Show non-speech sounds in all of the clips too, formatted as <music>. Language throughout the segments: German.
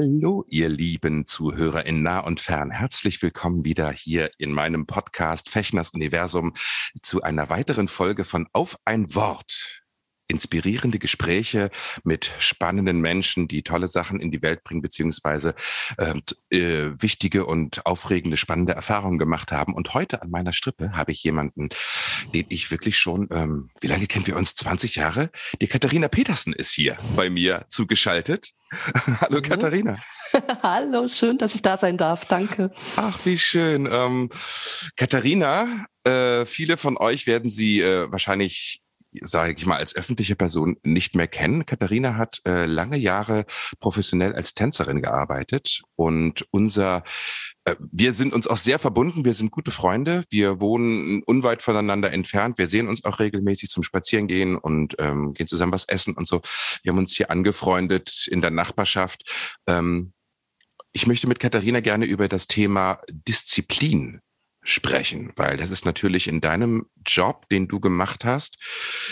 Hallo, ihr lieben Zuhörer in nah und fern. Herzlich willkommen wieder hier in meinem Podcast Fechners Universum zu einer weiteren Folge von Auf ein Wort inspirierende Gespräche mit spannenden Menschen, die tolle Sachen in die Welt bringen, beziehungsweise ähm, äh, wichtige und aufregende, spannende Erfahrungen gemacht haben. Und heute an meiner Strippe habe ich jemanden, den ich wirklich schon, ähm, wie lange kennen wir uns? 20 Jahre? Die Katharina Petersen ist hier bei mir zugeschaltet. <laughs> Hallo mhm. Katharina. <laughs> Hallo, schön, dass ich da sein darf. Danke. Ach, wie schön. Ähm, Katharina, äh, viele von euch werden sie äh, wahrscheinlich sage ich mal, als öffentliche Person nicht mehr kennen. Katharina hat äh, lange Jahre professionell als Tänzerin gearbeitet und unser äh, wir sind uns auch sehr verbunden, wir sind gute Freunde, wir wohnen unweit voneinander entfernt, wir sehen uns auch regelmäßig zum Spazierengehen und ähm, gehen zusammen was essen und so. Wir haben uns hier angefreundet in der Nachbarschaft. Ähm, ich möchte mit Katharina gerne über das Thema Disziplin sprechen, weil das ist natürlich in deinem Job, den du gemacht hast,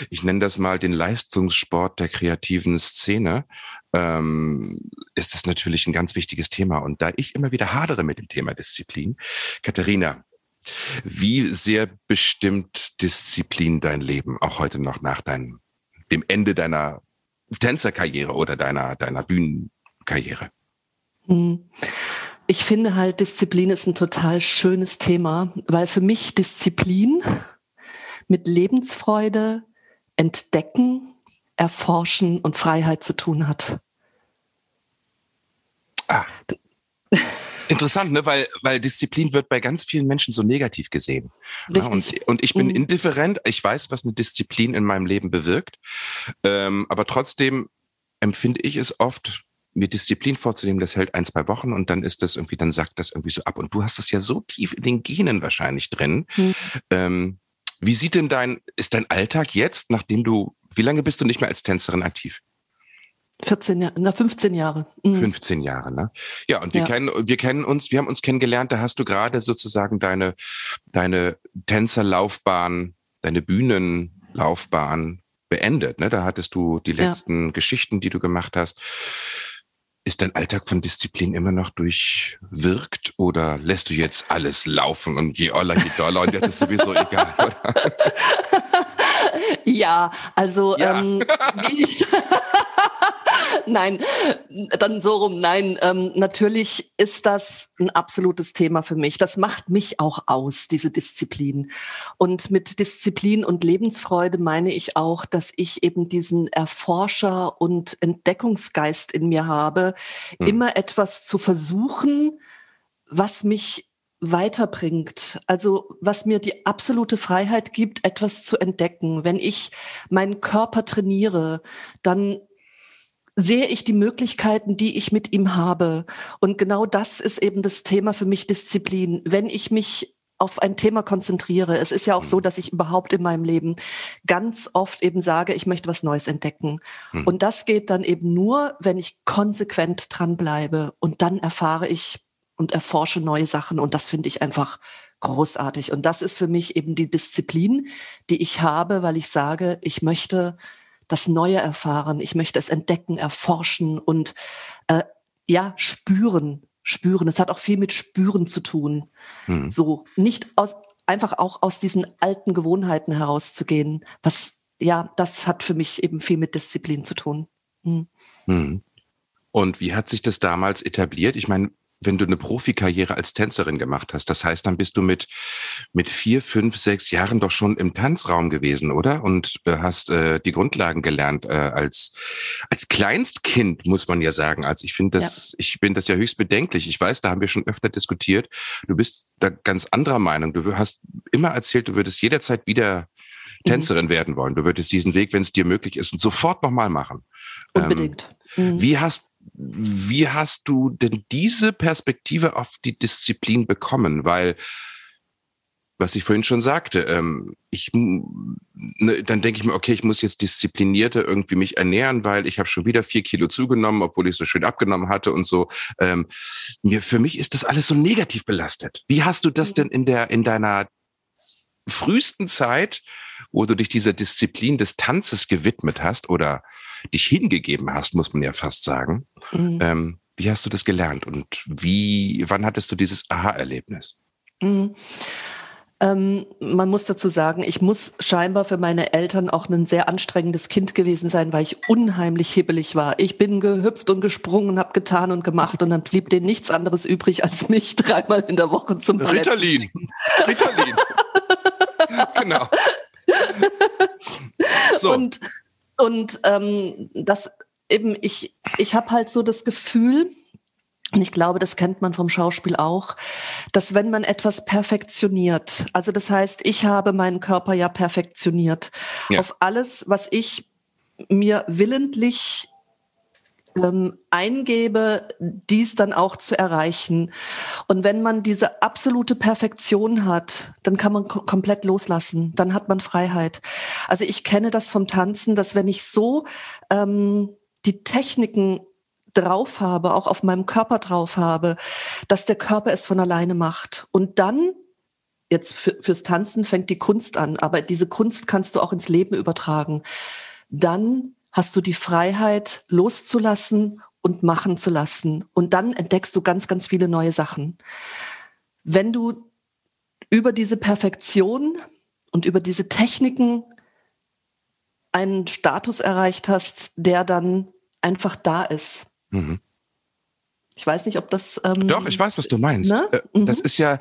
ich nenne das mal den Leistungssport der kreativen Szene, ähm, ist das natürlich ein ganz wichtiges Thema. Und da ich immer wieder hadere mit dem Thema Disziplin, Katharina, wie sehr bestimmt Disziplin dein Leben, auch heute noch nach deinem, dem Ende deiner Tänzerkarriere oder deiner, deiner Bühnenkarriere? Hm. Ich finde halt, Disziplin ist ein total schönes Thema, weil für mich Disziplin mit Lebensfreude, Entdecken, Erforschen und Freiheit zu tun hat. Ah. Interessant, ne? weil, weil Disziplin wird bei ganz vielen Menschen so negativ gesehen. Richtig. Ja, und, und, ich bin mhm. indifferent. Ich weiß, was eine Disziplin in meinem Leben bewirkt. Ähm, aber trotzdem empfinde ich es oft mir Disziplin vorzunehmen, das hält ein, zwei Wochen und dann ist das irgendwie, dann sagt das irgendwie so ab. Und du hast das ja so tief in den Genen wahrscheinlich drin. Mhm. Ähm, wie sieht denn dein, ist dein Alltag jetzt, nachdem du, wie lange bist du nicht mehr als Tänzerin aktiv? 14 Jahre, na 15 Jahre. Mhm. 15 Jahre, ne? Ja, und wir ja. kennen, wir kennen uns, wir haben uns kennengelernt, da hast du gerade sozusagen deine, deine Tänzerlaufbahn, deine Bühnenlaufbahn beendet, ne? Da hattest du die letzten ja. Geschichten, die du gemacht hast. Ist dein Alltag von Disziplin immer noch durchwirkt oder lässt du jetzt alles laufen und je oller, je doller und jetzt ist sowieso egal? <laughs> Ja, also ja. Ähm, ich, <laughs> nein, dann so rum. Nein, ähm, natürlich ist das ein absolutes Thema für mich. Das macht mich auch aus, diese Disziplin. Und mit Disziplin und Lebensfreude meine ich auch, dass ich eben diesen Erforscher und Entdeckungsgeist in mir habe, hm. immer etwas zu versuchen, was mich weiterbringt, also was mir die absolute Freiheit gibt, etwas zu entdecken. Wenn ich meinen Körper trainiere, dann sehe ich die Möglichkeiten, die ich mit ihm habe. Und genau das ist eben das Thema für mich Disziplin. Wenn ich mich auf ein Thema konzentriere. Es ist ja auch so, mhm. dass ich überhaupt in meinem Leben ganz oft eben sage, ich möchte was Neues entdecken. Hm. Und das geht dann eben nur, wenn ich konsequent dranbleibe und dann erfahre ich und erforsche neue Sachen. Und das finde ich einfach großartig. Und das ist für mich eben die Disziplin, die ich habe, weil ich sage, ich möchte das Neue erfahren, ich möchte es entdecken, erforschen und äh, ja, spüren, spüren. Es hat auch viel mit Spüren zu tun. Mhm. So, nicht aus, einfach auch aus diesen alten Gewohnheiten herauszugehen. Was, ja, das hat für mich eben viel mit Disziplin zu tun. Mhm. Mhm. Und wie hat sich das damals etabliert? Ich meine, wenn du eine Profikarriere als Tänzerin gemacht hast. Das heißt, dann bist du mit, mit vier, fünf, sechs Jahren doch schon im Tanzraum gewesen, oder? Und hast äh, die Grundlagen gelernt äh, als, als Kleinstkind, muss man ja sagen. Also ich finde das, ja. ich bin das ja höchst bedenklich. Ich weiß, da haben wir schon öfter diskutiert. Du bist da ganz anderer Meinung. Du hast immer erzählt, du würdest jederzeit wieder mhm. Tänzerin mhm. werden wollen. Du würdest diesen Weg, wenn es dir möglich ist, sofort nochmal machen. Unbedingt. Ähm, Mhm. Wie hast wie hast du denn diese Perspektive auf die Disziplin bekommen? Weil was ich vorhin schon sagte, ähm, ich ne, dann denke ich mir, okay, ich muss jetzt disziplinierter irgendwie mich ernähren, weil ich habe schon wieder vier Kilo zugenommen, obwohl ich so schön abgenommen hatte und so. Ähm, mir für mich ist das alles so negativ belastet. Wie hast du das mhm. denn in der in deiner frühesten Zeit, wo du dich dieser Disziplin des Tanzes gewidmet hast oder dich hingegeben hast, muss man ja fast sagen? Mhm. Ähm, wie hast du das gelernt und wie, wann hattest du dieses Aha-Erlebnis? Mhm. Ähm, man muss dazu sagen, ich muss scheinbar für meine Eltern auch ein sehr anstrengendes Kind gewesen sein, weil ich unheimlich hibbelig war. Ich bin gehüpft und gesprungen habe getan und gemacht und dann blieb denen nichts anderes übrig, als mich <laughs> dreimal in der Woche zum Ballett Ritalin. Ritalin. <laughs> genau. <laughs> So. Und, und ähm, das eben, ich, ich habe halt so das Gefühl, und ich glaube, das kennt man vom Schauspiel auch, dass wenn man etwas perfektioniert, also das heißt, ich habe meinen Körper ja perfektioniert ja. auf alles, was ich mir willentlich ähm, eingebe, dies dann auch zu erreichen. Und wenn man diese absolute Perfektion hat, dann kann man komplett loslassen. Dann hat man Freiheit. Also ich kenne das vom Tanzen, dass wenn ich so ähm, die Techniken drauf habe, auch auf meinem Körper drauf habe, dass der Körper es von alleine macht. Und dann, jetzt für, fürs Tanzen fängt die Kunst an, aber diese Kunst kannst du auch ins Leben übertragen. Dann hast du die Freiheit loszulassen und machen zu lassen. Und dann entdeckst du ganz, ganz viele neue Sachen. Wenn du über diese Perfektion und über diese Techniken einen Status erreicht hast, der dann einfach da ist, Mhm. Ich weiß nicht, ob das. Ähm, Doch, ich weiß, was du meinst. Ne? Äh, mhm. Das ist ja,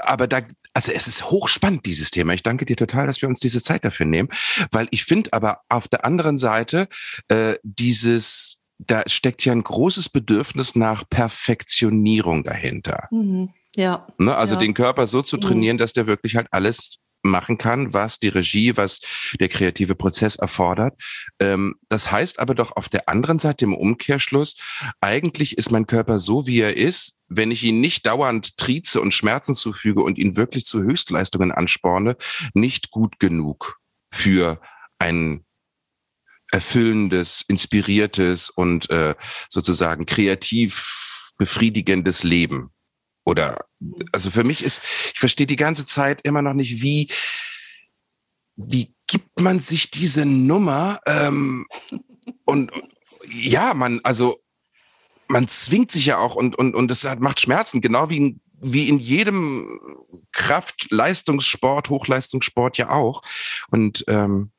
aber da, also es ist hochspannend, dieses Thema. Ich danke dir total, dass wir uns diese Zeit dafür nehmen, weil ich finde aber auf der anderen Seite äh, dieses, da steckt ja ein großes Bedürfnis nach Perfektionierung dahinter. Mhm. Ja. Ne? Also ja. den Körper so zu mhm. trainieren, dass der wirklich halt alles machen kann, was die Regie, was der kreative Prozess erfordert. Ähm, das heißt aber doch auf der anderen Seite im Umkehrschluss, eigentlich ist mein Körper so, wie er ist, wenn ich ihn nicht dauernd trieze und Schmerzen zufüge und ihn wirklich zu Höchstleistungen ansporne, nicht gut genug für ein erfüllendes, inspiriertes und äh, sozusagen kreativ befriedigendes Leben. Oder also für mich ist, ich verstehe die ganze Zeit immer noch nicht, wie, wie gibt man sich diese Nummer? Ähm, und ja, man, also man zwingt sich ja auch und, und, und es macht Schmerzen, genau wie, wie in jedem Kraft-Leistungssport, Hochleistungssport ja auch. Und ähm,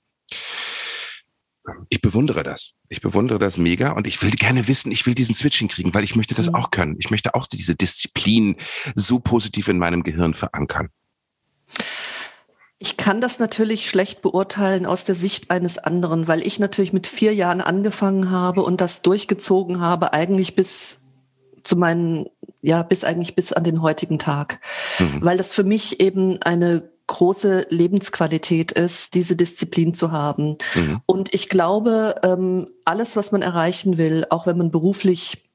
ich bewundere das. Ich bewundere das mega und ich will gerne wissen, ich will diesen Switching kriegen, weil ich möchte das mhm. auch können. Ich möchte auch diese Disziplin so positiv in meinem Gehirn verankern. Ich kann das natürlich schlecht beurteilen aus der Sicht eines anderen, weil ich natürlich mit vier Jahren angefangen habe und das durchgezogen habe, eigentlich bis zu meinen, ja, bis eigentlich bis an den heutigen Tag. Mhm. Weil das für mich eben eine große Lebensqualität ist, diese Disziplin zu haben. Mhm. Und ich glaube, ähm, alles, was man erreichen will, auch wenn man beruflich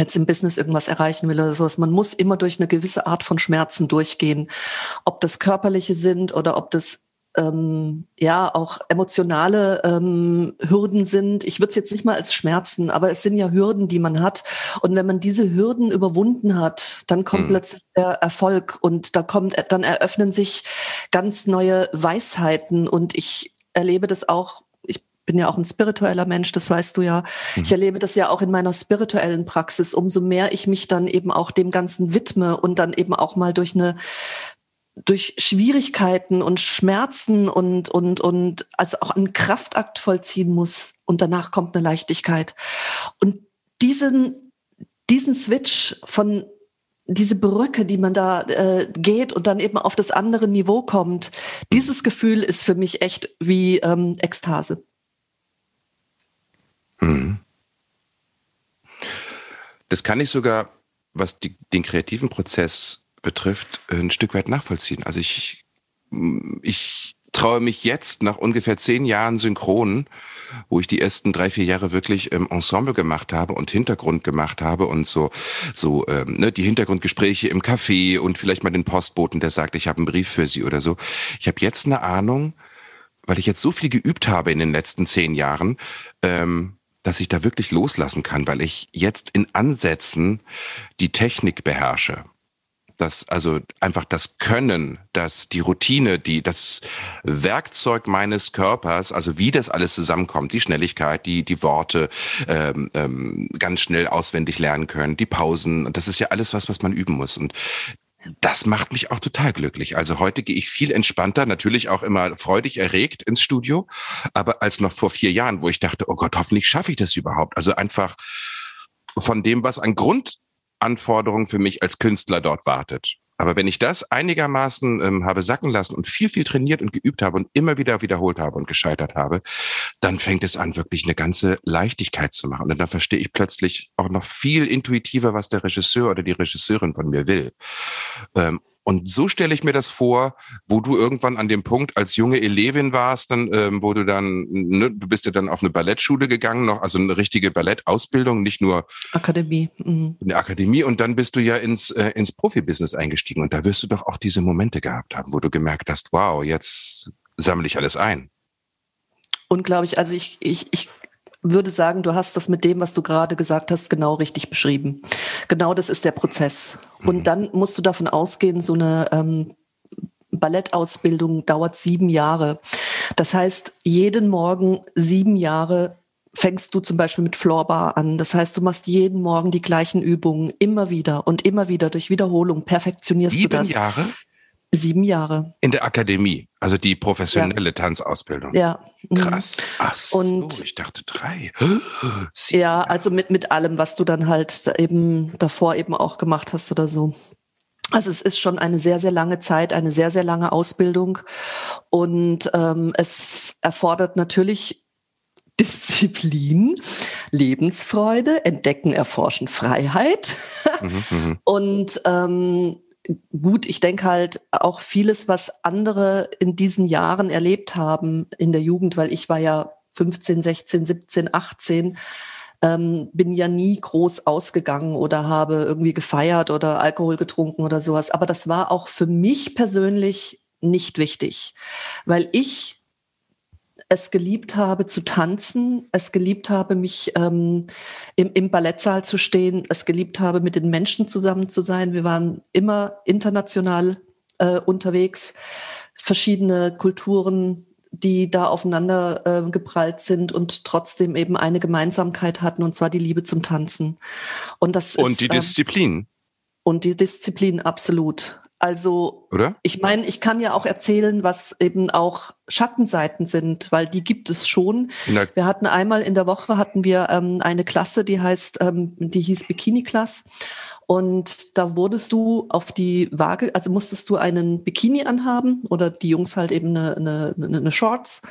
jetzt im Business irgendwas erreichen will oder sowas, man muss immer durch eine gewisse Art von Schmerzen durchgehen. Ob das körperliche sind oder ob das ähm, ja auch emotionale ähm, Hürden sind. Ich würde es jetzt nicht mal als Schmerzen, aber es sind ja Hürden, die man hat. Und wenn man diese Hürden überwunden hat, dann kommt mhm. plötzlich der Erfolg und da kommt, dann eröffnen sich ganz neue Weisheiten. Und ich erlebe das auch bin ja auch ein spiritueller Mensch, das weißt du ja. Mhm. Ich erlebe das ja auch in meiner spirituellen Praxis. Umso mehr ich mich dann eben auch dem Ganzen widme und dann eben auch mal durch eine durch Schwierigkeiten und Schmerzen und, und, und als auch einen Kraftakt vollziehen muss und danach kommt eine Leichtigkeit. Und diesen, diesen Switch von diese Brücke, die man da äh, geht und dann eben auf das andere Niveau kommt, dieses Gefühl ist für mich echt wie ähm, Ekstase. Mhm. Das kann ich sogar, was die, den kreativen Prozess betrifft, ein Stück weit nachvollziehen. Also ich, ich traue mich jetzt nach ungefähr zehn Jahren Synchron, wo ich die ersten drei, vier Jahre wirklich ähm, Ensemble gemacht habe und Hintergrund gemacht habe und so, so ähm, ne, die Hintergrundgespräche im Café und vielleicht mal den Postboten, der sagt, ich habe einen Brief für Sie oder so. Ich habe jetzt eine Ahnung, weil ich jetzt so viel geübt habe in den letzten zehn Jahren, ähm, dass ich da wirklich loslassen kann, weil ich jetzt in Ansätzen die Technik beherrsche das, also einfach das Können, das, die Routine, die, das Werkzeug meines Körpers, also wie das alles zusammenkommt, die Schnelligkeit, die, die Worte ähm, ähm, ganz schnell auswendig lernen können, die Pausen, das ist ja alles was, was man üben muss. Und das macht mich auch total glücklich. Also heute gehe ich viel entspannter, natürlich auch immer freudig erregt ins Studio, aber als noch vor vier Jahren, wo ich dachte, oh Gott, hoffentlich schaffe ich das überhaupt. Also einfach von dem, was an Grund Anforderung für mich als Künstler dort wartet. Aber wenn ich das einigermaßen ähm, habe sacken lassen und viel, viel trainiert und geübt habe und immer wieder wiederholt habe und gescheitert habe, dann fängt es an, wirklich eine ganze Leichtigkeit zu machen. Und dann verstehe ich plötzlich auch noch viel intuitiver, was der Regisseur oder die Regisseurin von mir will. Ähm, und so stelle ich mir das vor, wo du irgendwann an dem Punkt als junge Elevin warst, dann, ähm, wo du dann, ne, du bist ja dann auf eine Ballettschule gegangen, noch, also eine richtige Ballettausbildung, nicht nur Akademie. Mhm. Eine Akademie und dann bist du ja ins, äh, ins Profibusiness eingestiegen. Und da wirst du doch auch diese Momente gehabt haben, wo du gemerkt hast, wow, jetzt sammle ich alles ein. Unglaublich. Also ich, ich, ich würde sagen, du hast das mit dem, was du gerade gesagt hast, genau richtig beschrieben. Genau das ist der Prozess. Und mhm. dann musst du davon ausgehen, so eine ähm, Ballettausbildung dauert sieben Jahre. Das heißt, jeden Morgen sieben Jahre fängst du zum Beispiel mit Floorbar an. Das heißt, du machst jeden Morgen die gleichen Übungen immer wieder und immer wieder durch Wiederholung perfektionierst Sieben du das. Sieben Jahre? Sieben Jahre. In der Akademie, also die professionelle ja. Tanzausbildung. Ja. Mhm. Krass. Ach so, und, ich dachte drei. <gasps> Sieben ja, also mit, mit allem, was du dann halt eben davor eben auch gemacht hast oder so. Also es ist schon eine sehr, sehr lange Zeit, eine sehr, sehr lange Ausbildung. Und ähm, es erfordert natürlich <laughs> Disziplin, Lebensfreude, Entdecken, Erforschen, Freiheit. Mhm, mhm. <laughs> und ähm, gut, ich denke halt auch vieles, was andere in diesen Jahren erlebt haben in der Jugend, weil ich war ja 15, 16, 17, 18, ähm, bin ja nie groß ausgegangen oder habe irgendwie gefeiert oder Alkohol getrunken oder sowas. Aber das war auch für mich persönlich nicht wichtig, weil ich es geliebt habe zu tanzen, es geliebt habe, mich ähm, im, im Ballettsaal zu stehen, es geliebt habe, mit den Menschen zusammen zu sein. Wir waren immer international äh, unterwegs, verschiedene Kulturen, die da aufeinander äh, geprallt sind und trotzdem eben eine Gemeinsamkeit hatten, und zwar die Liebe zum Tanzen. Und, das und ist, die ähm, Disziplin. Äh, und die Disziplin, absolut. Also, Oder? ich meine, ich kann ja auch erzählen, was eben auch Schattenseiten sind, weil die gibt es schon. Na. Wir hatten einmal in der Woche hatten wir ähm, eine Klasse, die heißt, ähm, die hieß Bikini Class. Und da wurdest du auf die Waage, also musstest du einen Bikini anhaben oder die Jungs halt eben eine, eine, eine Shorts.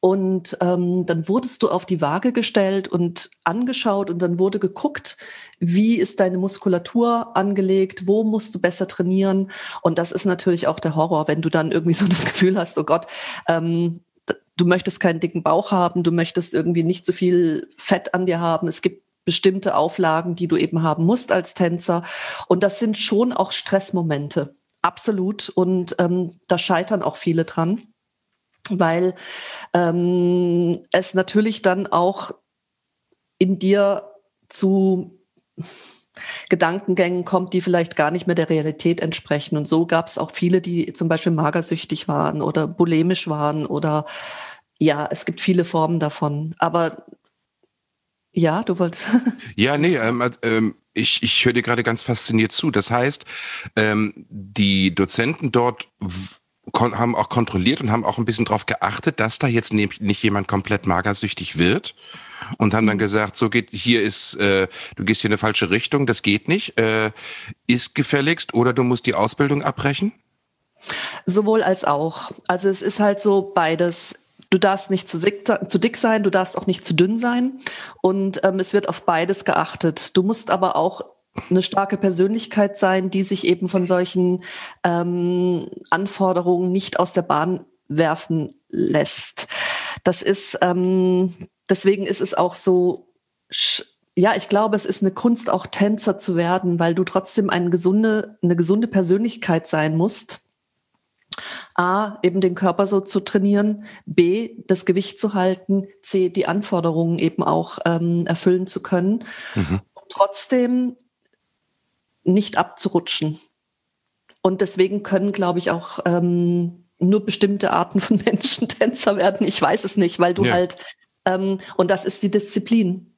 Und ähm, dann wurdest du auf die Waage gestellt und angeschaut und dann wurde geguckt, wie ist deine Muskulatur angelegt, wo musst du besser trainieren. Und das ist natürlich auch der Horror, wenn du dann irgendwie <laughs> so das Gefühl hast, oh Gott, ähm, du möchtest keinen dicken Bauch haben, du möchtest irgendwie nicht so viel Fett an dir haben. Es gibt bestimmte Auflagen, die du eben haben musst als Tänzer. Und das sind schon auch Stressmomente. Absolut. Und ähm, da scheitern auch viele dran weil ähm, es natürlich dann auch in dir zu Gedankengängen kommt, die vielleicht gar nicht mehr der Realität entsprechen. Und so gab es auch viele, die zum Beispiel magersüchtig waren oder bulimisch waren oder ja, es gibt viele Formen davon. Aber ja, du wolltest. <laughs> Ja, nee, ähm, ähm, ich, ich höre dir gerade ganz fasziniert zu. Das heißt, ähm, die Dozenten dort haben auch kontrolliert und haben auch ein bisschen darauf geachtet, dass da jetzt nicht jemand komplett magersüchtig wird und haben dann mhm. gesagt, so geht hier ist, äh, du gehst hier in eine falsche Richtung, das geht nicht, äh, ist gefälligst oder du musst die Ausbildung abbrechen? Sowohl als auch. Also es ist halt so beides. Du darfst nicht zu dick, zu dick sein, du darfst auch nicht zu dünn sein und ähm, es wird auf beides geachtet. Du musst aber auch eine starke Persönlichkeit sein, die sich eben von solchen ähm, Anforderungen nicht aus der Bahn werfen lässt. Das ist, ähm, deswegen ist es auch so, ja, ich glaube, es ist eine Kunst, auch Tänzer zu werden, weil du trotzdem eine gesunde, eine gesunde Persönlichkeit sein musst. A, eben den Körper so zu trainieren, B, das Gewicht zu halten, C, die Anforderungen eben auch ähm, erfüllen zu können. Mhm. trotzdem nicht abzurutschen. Und deswegen können, glaube ich, auch ähm, nur bestimmte Arten von <laughs> Menschen Tänzer werden. Ich weiß es nicht, weil du ja. halt, ähm, und das ist die Disziplin.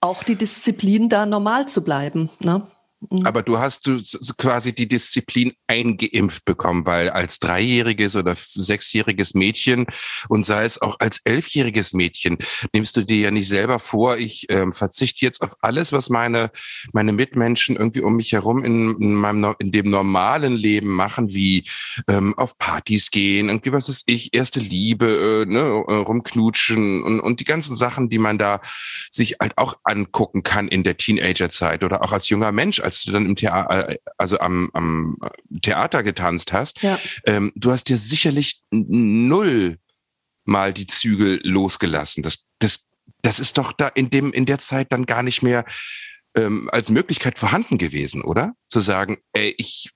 Auch die Disziplin, da normal zu bleiben. Ne? Mhm. Aber du hast du quasi die Disziplin eingeimpft bekommen, weil als dreijähriges oder sechsjähriges Mädchen und sei es auch als elfjähriges Mädchen nimmst du dir ja nicht selber vor, ich ähm, verzichte jetzt auf alles, was meine meine Mitmenschen irgendwie um mich herum in, in meinem in dem normalen Leben machen, wie ähm, auf Partys gehen, irgendwie was ist ich, erste Liebe, äh, ne, äh, rumknutschen und und die ganzen Sachen, die man da sich halt auch angucken kann in der Teenagerzeit oder auch als junger Mensch als du dann im Theater, äh, also am, am Theater getanzt hast, ja. ähm, du hast dir sicherlich null mal die Zügel losgelassen. Das, das, das ist doch da in dem, in der Zeit dann gar nicht mehr ähm, als Möglichkeit vorhanden gewesen, oder? Zu sagen, ey, ich,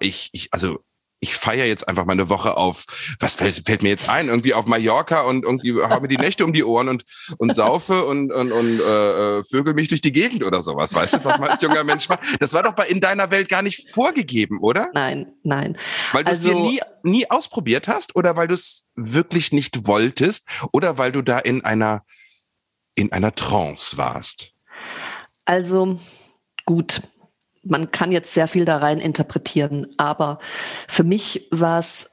ich, ich, also ich feiere jetzt einfach mal eine Woche auf, was fällt, fällt mir jetzt ein, irgendwie auf Mallorca und irgendwie habe mir die Nächte um die Ohren und, und saufe und, und, und äh, äh, vögel mich durch die Gegend oder sowas. Weißt du, was man als junger Mensch macht? Das war doch bei in deiner Welt gar nicht vorgegeben, oder? Nein, nein. Weil du es dir also nie, nie ausprobiert hast oder weil du es wirklich nicht wolltest oder weil du da in einer, in einer Trance warst? Also gut, man kann jetzt sehr viel da rein interpretieren, aber für mich war es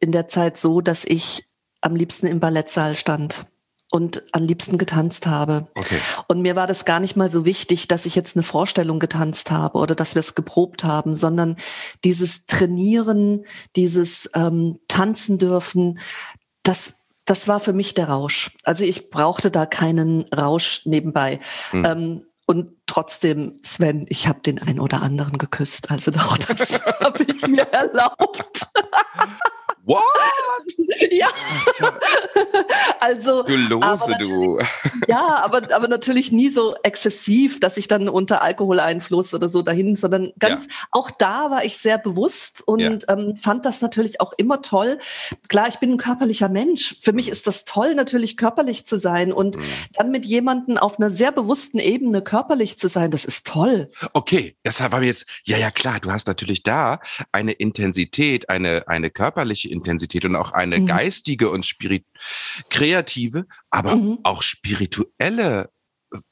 in der Zeit so, dass ich am liebsten im Ballettsaal stand und am liebsten getanzt habe. Okay. Und mir war das gar nicht mal so wichtig, dass ich jetzt eine Vorstellung getanzt habe oder dass wir es geprobt haben, sondern dieses Trainieren, dieses ähm, Tanzen dürfen, das das war für mich der Rausch. Also ich brauchte da keinen Rausch nebenbei. Mhm. Ähm, und trotzdem, Sven, ich habe den einen oder anderen geküsst. Also auch das <laughs> habe ich mir erlaubt. <laughs> What? <laughs> Ja. <laughs> also. Du Lose, du. Ja, aber, aber natürlich nie so exzessiv, dass ich dann unter Alkoholeinfluss oder so dahin, sondern ganz, ja. auch da war ich sehr bewusst und ja. ähm, fand das natürlich auch immer toll. Klar, ich bin ein körperlicher Mensch. Für mich ist das toll, natürlich körperlich zu sein und mhm. dann mit jemandem auf einer sehr bewussten Ebene körperlich zu sein, das ist toll. Okay, deshalb habe ich jetzt, ja, ja, klar, du hast natürlich da eine Intensität, eine, eine körperliche Intensität und auch eine mhm. geistige und spirit kreative, aber mhm. auch spirituelle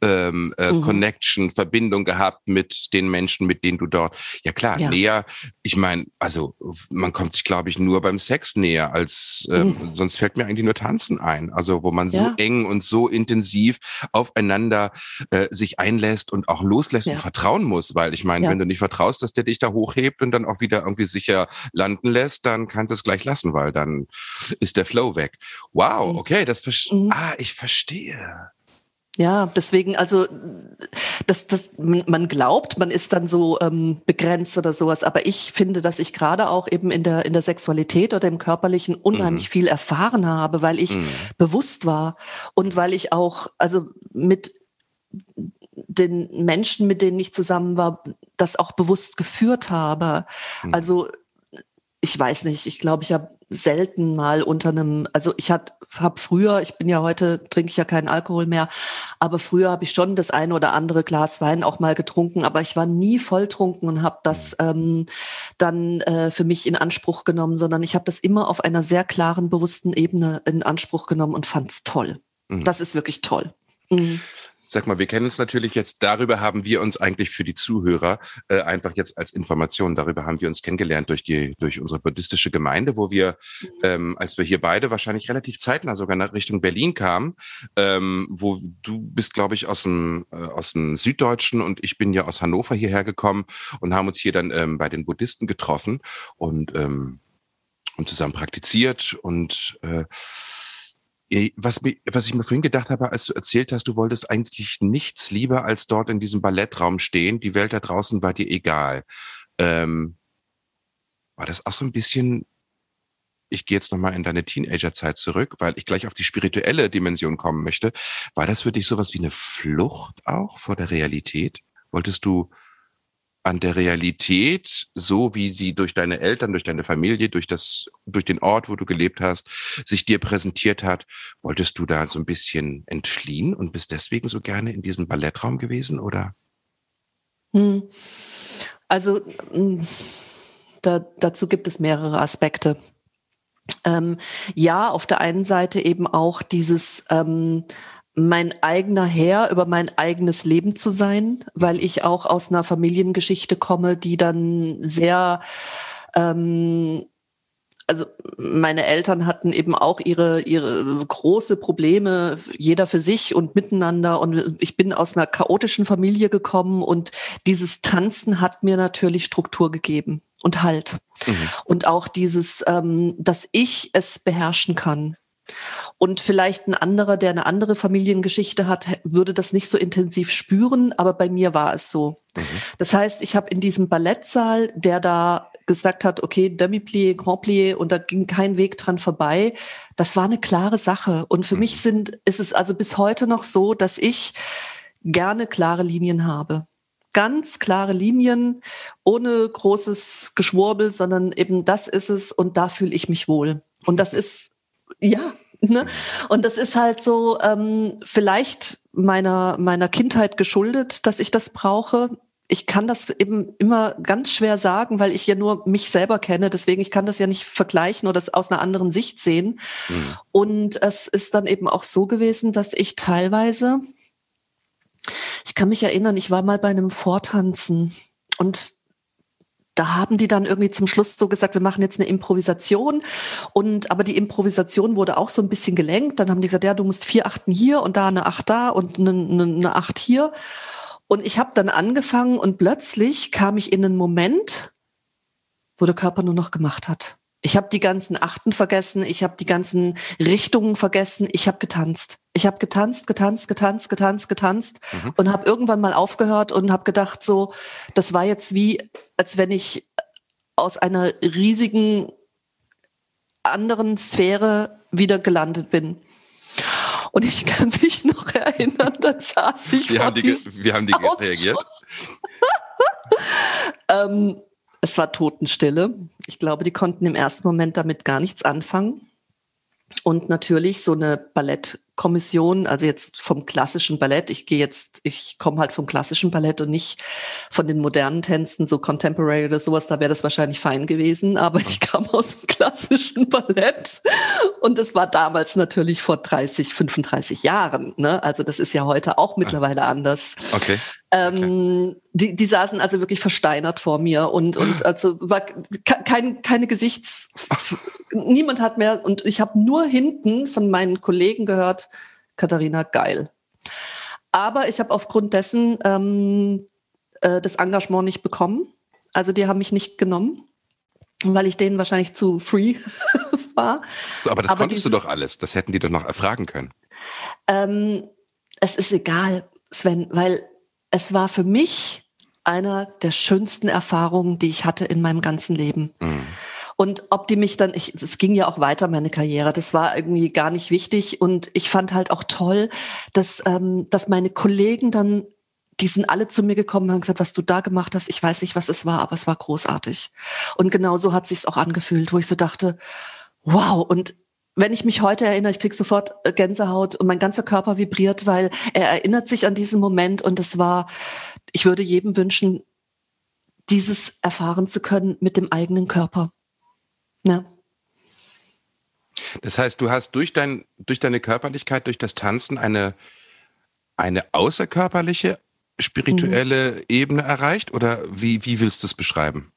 ähm, äh, mhm. Connection, Verbindung gehabt mit den Menschen, mit denen du dort, ja klar, ja. näher, ich meine, also man kommt sich, glaube ich, nur beim Sex näher, als ähm, mhm. sonst fällt mir eigentlich nur Tanzen ein. Also wo man ja. so eng und so intensiv aufeinander äh, sich einlässt und auch loslässt ja. und vertrauen muss, weil ich meine, wenn du nicht vertraust, dass der dich da hochhebt und dann auch wieder irgendwie sicher landen lässt, dann kannst du es gleich lassen, weil dann ist der Flow weg. Wow, mhm. okay, das mhm. ah, ich verstehe. Ja, deswegen, also das, das, man glaubt, man ist dann so ähm, begrenzt oder sowas, aber ich finde, dass ich gerade auch eben in der, in der Sexualität oder im Körperlichen unheimlich mhm. viel erfahren habe, weil ich mhm. bewusst war und weil ich auch, also mit den Menschen, mit denen ich zusammen war, das auch bewusst geführt habe. Mhm. Also ich weiß nicht, ich glaube, ich habe selten mal unter einem, also ich habe früher, ich bin ja heute, trinke ich ja keinen Alkohol mehr, aber früher habe ich schon das eine oder andere Glas Wein auch mal getrunken, aber ich war nie volltrunken und habe das mhm. ähm, dann äh, für mich in Anspruch genommen, sondern ich habe das immer auf einer sehr klaren, bewussten Ebene in Anspruch genommen und fand es toll. Mhm. Das ist wirklich toll. Mhm. Sag mal, wir kennen uns natürlich jetzt, darüber haben wir uns eigentlich für die Zuhörer äh, einfach jetzt als Information, darüber haben wir uns kennengelernt durch die, durch unsere buddhistische Gemeinde, wo wir, mhm. ähm, als wir hier beide wahrscheinlich relativ zeitnah sogar nach Richtung Berlin kamen, ähm, wo du bist, glaube ich, aus dem, äh, aus dem Süddeutschen und ich bin ja aus Hannover hierher gekommen und haben uns hier dann ähm, bei den Buddhisten getroffen und, ähm, und zusammen praktiziert und äh, was, was ich mir vorhin gedacht habe, als du erzählt hast, du wolltest eigentlich nichts lieber als dort in diesem Ballettraum stehen. Die Welt da draußen war dir egal. Ähm, war das auch so ein bisschen ich gehe jetzt nochmal in deine Teenagerzeit zurück, weil ich gleich auf die spirituelle Dimension kommen möchte. War das für dich sowas wie eine Flucht auch vor der Realität? Wolltest du an der Realität, so wie sie durch deine Eltern, durch deine Familie, durch das, durch den Ort, wo du gelebt hast, sich dir präsentiert hat, wolltest du da so ein bisschen entfliehen und bist deswegen so gerne in diesem Ballettraum gewesen, oder? Hm. Also hm, da, dazu gibt es mehrere Aspekte. Ähm, ja, auf der einen Seite eben auch dieses ähm, mein eigener Herr über mein eigenes Leben zu sein, weil ich auch aus einer Familiengeschichte komme, die dann sehr ähm, also meine Eltern hatten eben auch ihre, ihre große Probleme, jeder für sich und miteinander. Und ich bin aus einer chaotischen Familie gekommen und dieses Tanzen hat mir natürlich Struktur gegeben und Halt. Mhm. Und auch dieses, ähm, dass ich es beherrschen kann. Und vielleicht ein anderer, der eine andere Familiengeschichte hat, würde das nicht so intensiv spüren, aber bei mir war es so. Mhm. Das heißt, ich habe in diesem Ballettsaal, der da gesagt hat, okay, Demi-Plié, Grand-Plié und da ging kein Weg dran vorbei. Das war eine klare Sache. Und für mhm. mich sind, ist es also bis heute noch so, dass ich gerne klare Linien habe. Ganz klare Linien, ohne großes Geschwurbel, sondern eben das ist es und da fühle ich mich wohl. Und das ist, ja, Ne? Und das ist halt so ähm, vielleicht meiner meiner Kindheit geschuldet, dass ich das brauche ich kann das eben immer ganz schwer sagen, weil ich ja nur mich selber kenne. Deswegen, ich kann das ja nicht vergleichen oder das aus einer anderen Sicht sehen. Mhm. Und es ist dann eben auch so gewesen, dass ich teilweise, ich kann mich erinnern, ich war mal bei einem Vortanzen und da haben die dann irgendwie zum Schluss so gesagt, wir machen jetzt eine Improvisation. Und aber die Improvisation wurde auch so ein bisschen gelenkt. Dann haben die gesagt, ja, du musst vier Achten hier und da eine Acht da und eine, eine, eine Acht hier. Und ich habe dann angefangen und plötzlich kam ich in einen Moment, wo der Körper nur noch gemacht hat. Ich habe die ganzen Achten vergessen, ich habe die ganzen Richtungen vergessen, ich habe getanzt. Ich habe getanzt, getanzt, getanzt, getanzt, getanzt mhm. und habe irgendwann mal aufgehört und habe gedacht, so, das war jetzt wie, als wenn ich aus einer riesigen anderen Sphäre wieder gelandet bin. Und ich kann mich noch erinnern, da saß ich wie vor haben die, Wie haben die reagiert? <laughs> ähm, es war Totenstille. Ich glaube, die konnten im ersten Moment damit gar nichts anfangen. Und natürlich so eine Ballettkommission, also jetzt vom klassischen Ballett. Ich gehe jetzt, ich komme halt vom klassischen Ballett und nicht von den modernen Tänzen, so Contemporary oder sowas, da wäre das wahrscheinlich fein gewesen. Aber ich kam aus dem klassischen Ballett und das war damals natürlich vor 30, 35 Jahren. Ne? Also das ist ja heute auch mittlerweile anders. Okay. Ähm, okay. die, die saßen also wirklich versteinert vor mir und, und also war kein, keine Gesichts, niemand hat mehr und ich habe nur hinten von meinen Kollegen gehört, Katharina, geil. Aber ich habe aufgrund dessen ähm, äh, das Engagement nicht bekommen. Also die haben mich nicht genommen, weil ich denen wahrscheinlich zu free <laughs> war. So, aber das aber konntest dieses, du doch alles. Das hätten die doch noch erfragen können. Ähm, es ist egal, Sven, weil es war für mich einer der schönsten Erfahrungen, die ich hatte in meinem ganzen Leben. Mhm. Und ob die mich dann, ich, es ging ja auch weiter, meine Karriere, das war irgendwie gar nicht wichtig. Und ich fand halt auch toll, dass, ähm, dass meine Kollegen dann, die sind alle zu mir gekommen und haben gesagt, was du da gemacht hast, ich weiß nicht, was es war, aber es war großartig. Und genau so hat sich's auch angefühlt, wo ich so dachte, wow, und wenn ich mich heute erinnere, ich krieg sofort äh, Gänsehaut und mein ganzer Körper vibriert, weil er erinnert sich an diesen Moment und es war, ich würde jedem wünschen, dieses erfahren zu können mit dem eigenen Körper. Ja. Das heißt, du hast durch, dein, durch deine Körperlichkeit, durch das Tanzen eine, eine außerkörperliche, spirituelle mhm. Ebene erreicht? Oder wie, wie willst du es beschreiben?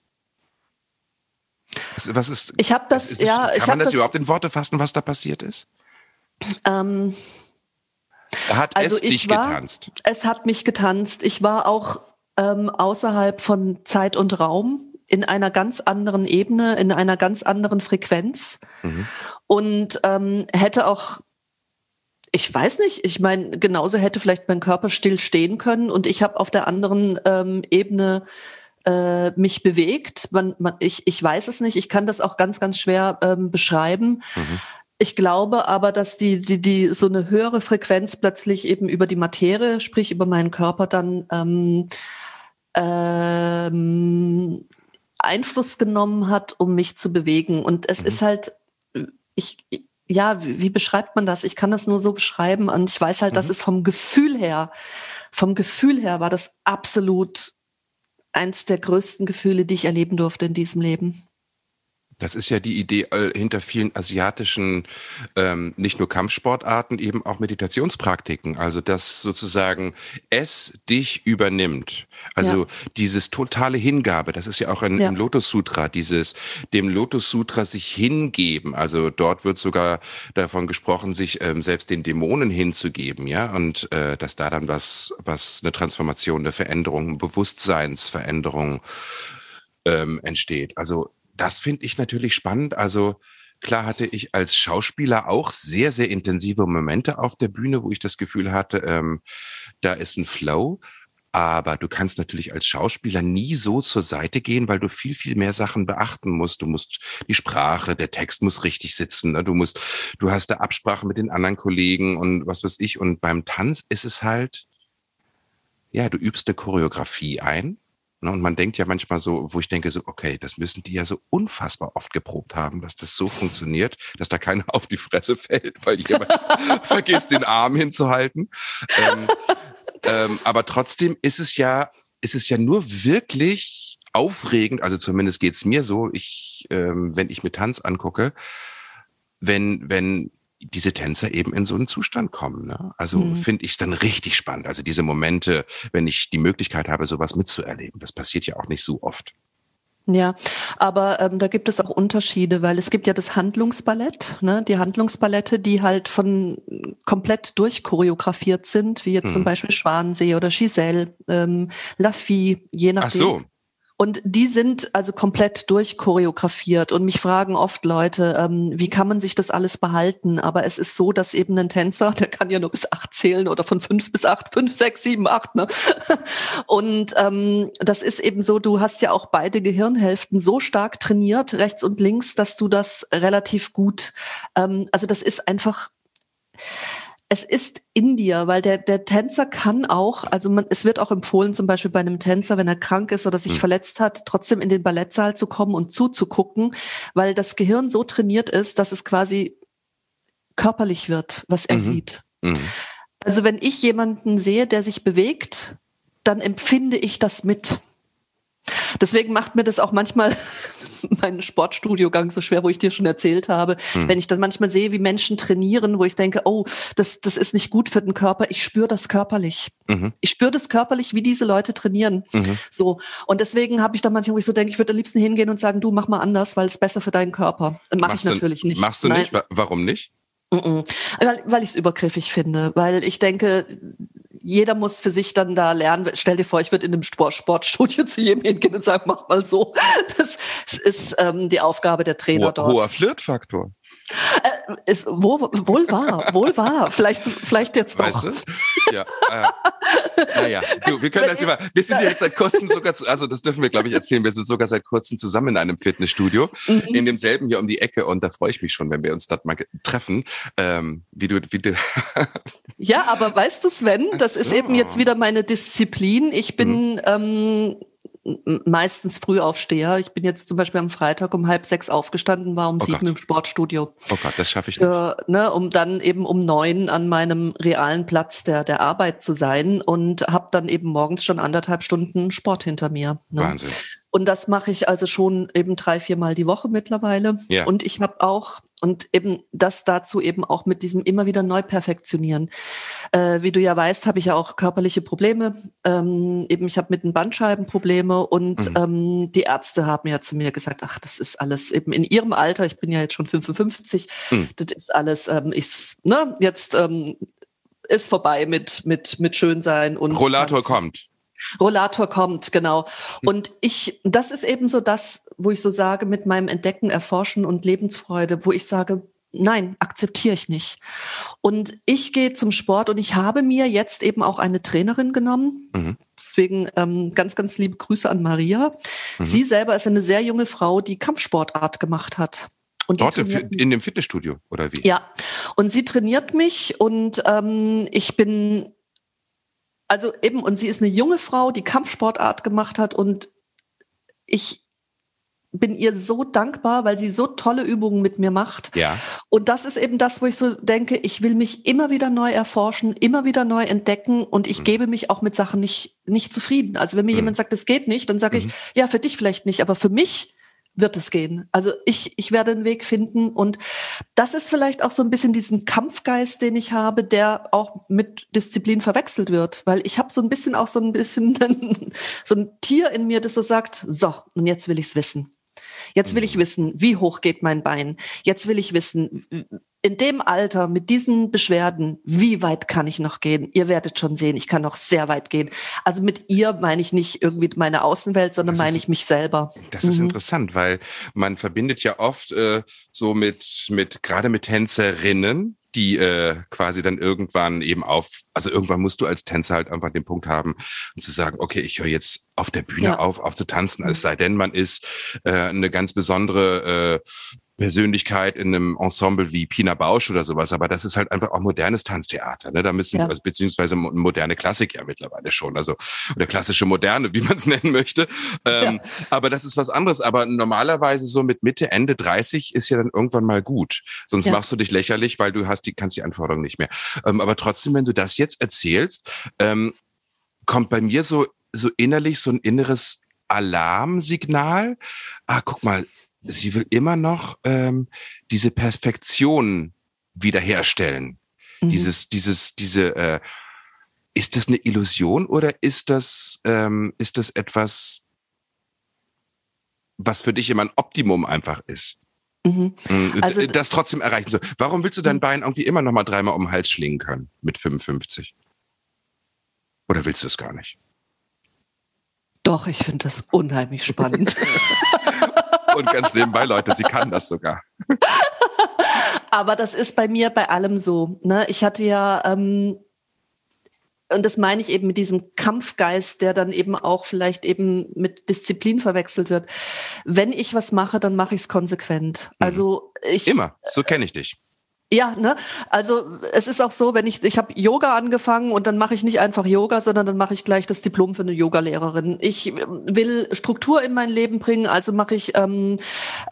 Was, was ist. Ich habe das, ist, ja. Kann man das, das, überhaupt in Worte fassen, was da passiert ist? Ähm, da hat also es dich war, getanzt. Es hat mich getanzt. Ich war auch ähm, außerhalb von Zeit und Raum in einer ganz anderen Ebene, in einer ganz anderen Frequenz mhm. und ähm, hätte auch ich weiß nicht, ich meine, genauso hätte vielleicht mein Körper still stehen können und ich habe auf der anderen ähm, Ebene äh, mich bewegt. Man, man, ich, ich weiß es nicht. Ich kann das auch ganz, ganz schwer ähm, beschreiben. Mhm. Ich glaube aber, dass die, die, die so eine höhere Frequenz plötzlich eben über die Materie, sprich über meinen Körper dann ähm, ähm, Einfluss genommen hat, um mich zu bewegen. Und es mhm. ist halt, ich, ja, wie, wie, beschreibt man das? Ich kann das nur so beschreiben und ich weiß halt, mhm. dass es vom Gefühl her, vom Gefühl her war das absolut eins der größten Gefühle, die ich erleben durfte in diesem Leben. Das ist ja die Idee hinter vielen asiatischen, ähm, nicht nur Kampfsportarten, eben auch Meditationspraktiken. Also dass sozusagen es dich übernimmt. Also ja. dieses totale Hingabe, das ist ja auch in, ja. im Lotus Sutra, dieses dem Lotus Sutra sich hingeben. Also dort wird sogar davon gesprochen, sich ähm, selbst den Dämonen hinzugeben, ja, und äh, dass da dann was, was eine Transformation, eine Veränderung, Bewusstseinsveränderung ähm, entsteht. Also das finde ich natürlich spannend. Also klar hatte ich als Schauspieler auch sehr, sehr intensive Momente auf der Bühne, wo ich das Gefühl hatte, ähm, da ist ein Flow. Aber du kannst natürlich als Schauspieler nie so zur Seite gehen, weil du viel, viel mehr Sachen beachten musst. Du musst die Sprache, der Text muss richtig sitzen. Ne? Du musst, du hast da Absprache mit den anderen Kollegen und was weiß ich. Und beim Tanz ist es halt, ja, du übst eine Choreografie ein und man denkt ja manchmal so, wo ich denke so, okay, das müssen die ja so unfassbar oft geprobt haben, dass das so funktioniert, dass da keiner <laughs> auf die Fresse fällt, weil jemand <laughs> vergisst, den Arm hinzuhalten. Ähm, ähm, aber trotzdem ist es ja, ist es ja nur wirklich aufregend, also zumindest geht's mir so, ich, ähm, wenn ich mir Tanz angucke, wenn, wenn diese Tänzer eben in so einen Zustand kommen. Ne? Also mhm. finde ich es dann richtig spannend. Also diese Momente, wenn ich die Möglichkeit habe, sowas mitzuerleben. Das passiert ja auch nicht so oft. Ja, aber ähm, da gibt es auch Unterschiede, weil es gibt ja das Handlungsballett, ne? die Handlungsballette, die halt von komplett durchchoreografiert sind, wie jetzt hm. zum Beispiel Schwanensee oder Giselle, ähm, Laffy, je nachdem. Ach so. Und die sind also komplett durchchoreografiert. Und mich fragen oft Leute, ähm, wie kann man sich das alles behalten? Aber es ist so, dass eben ein Tänzer, der kann ja nur bis acht zählen oder von fünf bis acht, fünf, sechs, sieben, acht. Ne? <laughs> Und ähm, das ist eben so, du hast ja auch beide Gehirnhälften so stark trainiert, rechts und links, dass du das relativ gut, ähm, also das ist einfach es ist in dir, weil der, der Tänzer kann auch, also man, es wird auch empfohlen, zum Beispiel bei einem Tänzer, wenn er krank ist oder sich mhm. verletzt hat, trotzdem in den Ballettsaal zu kommen und zuzugucken, weil das Gehirn so trainiert ist, dass es quasi körperlich wird, was er mhm. sieht. Mhm. Also wenn ich jemanden sehe, der sich bewegt, dann empfinde ich das mit. Deswegen macht mir das auch manchmal <laughs> meinen Sportstudiogang so schwer, wo ich dir schon erzählt habe. Hm. Wenn ich dann manchmal sehe, wie Menschen trainieren, wo ich denke, oh, das, das ist nicht gut für den Körper. Ich spüre das körperlich. Mhm. Ich spüre das körperlich, wie diese Leute trainieren. Mhm. So. Und deswegen habe ich dann manchmal, wo ich so denke, ich würde am liebsten hingehen und sagen, du mach mal anders, weil es besser für deinen Körper. Mache ich natürlich nicht. Machst du Nein. nicht? Warum nicht? Weil, weil ich es übergriffig finde, weil ich denke, jeder muss für sich dann da lernen. Stell dir vor, ich würde in einem Sport Sportstudio <laughs> zu jedem hingehen und sagen, mach mal so. Das ist ähm, die Aufgabe der Trainer Ho dort. Hoher Flirtfaktor. Äh, ist wo, wohl wahr, wohl wahr. Vielleicht, vielleicht jetzt doch. Weißt du? Ja. Äh, naja, du, wir können das immer. Wir sind ja jetzt seit kurzem sogar, also das dürfen wir, glaube ich, erzählen. Wir sind sogar seit kurzem zusammen in einem Fitnessstudio, mhm. in demselben hier um die Ecke. Und da freue ich mich schon, wenn wir uns dort mal treffen. Ähm, wie du, wie du. ja, aber weißt du, Sven, das so. ist eben jetzt wieder meine Disziplin. Ich bin mhm. ähm, meistens Frühaufsteher. Ich bin jetzt zum Beispiel am Freitag um halb sechs aufgestanden, war um oh sieben Gott. im Sportstudio. Oh Gott, das schaffe ich nicht. Äh, ne, um dann eben um neun an meinem realen Platz der, der Arbeit zu sein und habe dann eben morgens schon anderthalb Stunden Sport hinter mir. Ne? Wahnsinn. Und das mache ich also schon eben drei, vier Mal die Woche mittlerweile. Ja. Und ich habe auch, und eben das dazu eben auch mit diesem immer wieder neu perfektionieren. Äh, wie du ja weißt, habe ich ja auch körperliche Probleme. Ähm, eben ich habe mit den Bandscheiben Probleme und mhm. ähm, die Ärzte haben ja zu mir gesagt, ach, das ist alles eben in ihrem Alter, ich bin ja jetzt schon 55, mhm. das ist alles, ähm, ich, ne, jetzt ähm, ist vorbei mit, mit, mit Schönsein und. Rollator kommt. Rollator kommt, genau. Und ich, das ist eben so das, wo ich so sage, mit meinem Entdecken, Erforschen und Lebensfreude, wo ich sage, nein, akzeptiere ich nicht. Und ich gehe zum Sport und ich habe mir jetzt eben auch eine Trainerin genommen. Mhm. Deswegen ähm, ganz, ganz liebe Grüße an Maria. Mhm. Sie selber ist eine sehr junge Frau, die Kampfsportart gemacht hat. Und Dort in dem Fitnessstudio oder wie? Ja, und sie trainiert mich und ähm, ich bin, also eben, und sie ist eine junge Frau, die Kampfsportart gemacht hat und ich bin ihr so dankbar, weil sie so tolle Übungen mit mir macht. Ja. Und das ist eben das, wo ich so denke, ich will mich immer wieder neu erforschen, immer wieder neu entdecken und ich mhm. gebe mich auch mit Sachen nicht, nicht zufrieden. Also wenn mir mhm. jemand sagt, es geht nicht, dann sage mhm. ich, ja, für dich vielleicht nicht, aber für mich wird es gehen. Also ich, ich werde einen Weg finden und das ist vielleicht auch so ein bisschen diesen Kampfgeist, den ich habe, der auch mit Disziplin verwechselt wird, weil ich habe so ein bisschen auch so ein bisschen <laughs> so ein Tier in mir, das so sagt, so, und jetzt will ich's wissen. Jetzt will ich mhm. wissen, wie hoch geht mein Bein? Jetzt will ich wissen, in dem Alter mit diesen Beschwerden, wie weit kann ich noch gehen? Ihr werdet schon sehen, ich kann noch sehr weit gehen. Also mit ihr meine ich nicht irgendwie meine Außenwelt, sondern das meine ist, ich mich selber. Das ist mhm. interessant, weil man verbindet ja oft äh, so mit, mit gerade mit Tänzerinnen, die äh, quasi dann irgendwann eben auf, also irgendwann musst du als Tänzer halt einfach den Punkt haben und zu sagen, okay, ich höre jetzt auf der Bühne ja. auf, auf zu tanzen, als sei denn, man ist äh, eine ganz besondere äh, Persönlichkeit in einem Ensemble wie Pina Bausch oder sowas, aber das ist halt einfach auch modernes Tanztheater. Ne? Da müssen, ja. also, beziehungsweise moderne Klassik ja mittlerweile schon, also oder klassische Moderne, wie man es <laughs> nennen möchte. Ähm, ja. Aber das ist was anderes. Aber normalerweise so mit Mitte, Ende 30 ist ja dann irgendwann mal gut. Sonst ja. machst du dich lächerlich, weil du hast die, kannst die Anforderungen nicht mehr. Ähm, aber trotzdem, wenn du das jetzt erzählst, ähm, kommt bei mir so, so innerlich so ein inneres Alarmsignal. Ah, guck mal, sie will immer noch ähm, diese Perfektion wiederherstellen. Mhm. Dieses, dieses, diese, äh, ist das eine Illusion oder ist das, ähm, ist das etwas, was für dich immer ein Optimum einfach ist? Mhm. Mm, also, das trotzdem erreichen soll. Warum willst du dein mhm. Bein irgendwie immer noch mal dreimal um den Hals schlingen können mit 55? Oder willst du es gar nicht? Doch, ich finde das unheimlich spannend. <laughs> Und ganz nebenbei, Leute, sie kann das sogar. Aber das ist bei mir bei allem so. Ne? Ich hatte ja, ähm, und das meine ich eben mit diesem Kampfgeist, der dann eben auch vielleicht eben mit Disziplin verwechselt wird. Wenn ich was mache, dann mache ich es konsequent. Mhm. Also ich. Immer, so kenne ich dich. Ja, ne? Also es ist auch so, wenn ich ich habe Yoga angefangen und dann mache ich nicht einfach Yoga, sondern dann mache ich gleich das Diplom für eine Yogalehrerin. Ich ähm, will Struktur in mein Leben bringen, also mache ich ähm,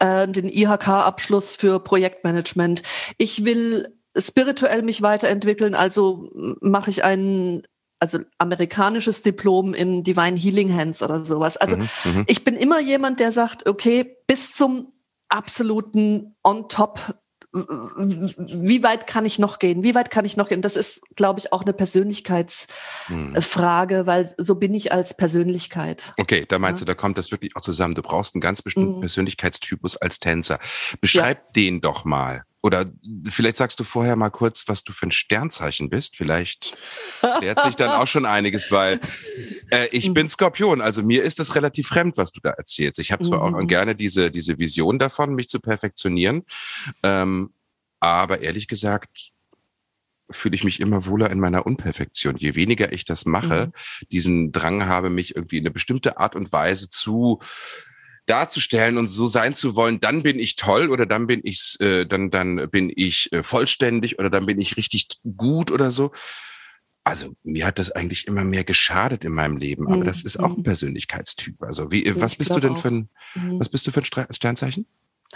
äh, den IHK-Abschluss für Projektmanagement. Ich will spirituell mich weiterentwickeln, also mache ich ein also amerikanisches Diplom in Divine Healing Hands oder sowas. Also mhm, mhm. ich bin immer jemand, der sagt, okay, bis zum absoluten on top wie weit kann ich noch gehen? Wie weit kann ich noch gehen? Das ist, glaube ich, auch eine Persönlichkeitsfrage, hm. weil so bin ich als Persönlichkeit. Okay, da meinst ja. du, da kommt das wirklich auch zusammen. Du brauchst einen ganz bestimmten mhm. Persönlichkeitstypus als Tänzer. Beschreib ja. den doch mal. Oder vielleicht sagst du vorher mal kurz, was du für ein Sternzeichen bist. Vielleicht klärt sich dann auch schon einiges, weil äh, ich bin Skorpion. Also mir ist das relativ fremd, was du da erzählst. Ich habe zwar mhm. auch gerne diese, diese Vision davon, mich zu perfektionieren, ähm, aber ehrlich gesagt fühle ich mich immer wohler in meiner Unperfektion. Je weniger ich das mache, mhm. diesen Drang habe, mich irgendwie in eine bestimmte Art und Weise zu darzustellen und so sein zu wollen, dann bin ich toll oder dann bin ich äh, dann dann bin ich äh, vollständig oder dann bin ich richtig gut oder so. Also mir hat das eigentlich immer mehr geschadet in meinem Leben, aber das ist auch ein mhm. Persönlichkeitstyp. Also wie was bist du denn für ein mhm. was bist du für ein Sternzeichen?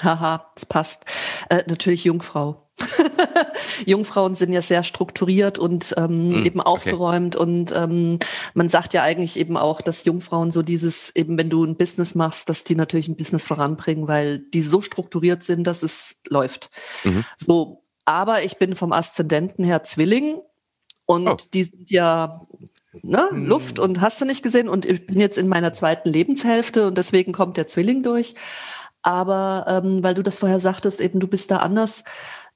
Haha, es passt. Äh, natürlich Jungfrau. <laughs> Jungfrauen sind ja sehr strukturiert und ähm, mm, eben aufgeräumt okay. und ähm, man sagt ja eigentlich eben auch, dass Jungfrauen so dieses, eben wenn du ein Business machst, dass die natürlich ein Business voranbringen, weil die so strukturiert sind, dass es läuft. Mhm. So, aber ich bin vom Aszendenten her Zwilling und oh. die sind ja ne, mhm. Luft und hast du nicht gesehen und ich bin jetzt in meiner zweiten Lebenshälfte und deswegen kommt der Zwilling durch. Aber ähm, weil du das vorher sagtest, eben du bist da anders.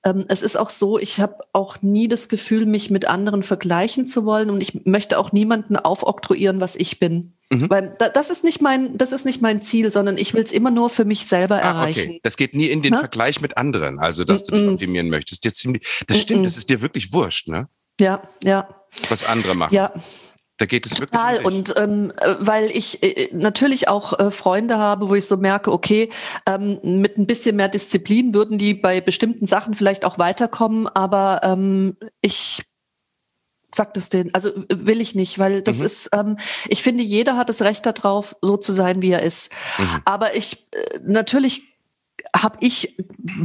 ähm, es ist auch so, ich habe auch nie das Gefühl, mich mit anderen vergleichen zu wollen und ich möchte auch niemanden aufoktroyieren, was ich bin. Mhm. Weil da, das ist nicht mein, das ist nicht mein Ziel, sondern ich will es immer nur für mich selber ah, erreichen. Okay. Das geht nie in den ha? Vergleich mit anderen, also dass mm -mm. du dich optimieren möchtest. Dir ziemlich, das stimmt, das ist dir wirklich wurscht, ne? Ja, ja. Was andere machen. Ja. Da geht es Total. wirklich. Und ähm, äh, weil ich äh, natürlich auch äh, Freunde habe, wo ich so merke, okay, ähm, mit ein bisschen mehr Disziplin würden die bei bestimmten Sachen vielleicht auch weiterkommen, aber ähm, ich sagt es denen, also will ich nicht, weil das mhm. ist, ähm, ich finde, jeder hat das Recht darauf, so zu sein, wie er ist. Mhm. Aber ich äh, natürlich habe ich,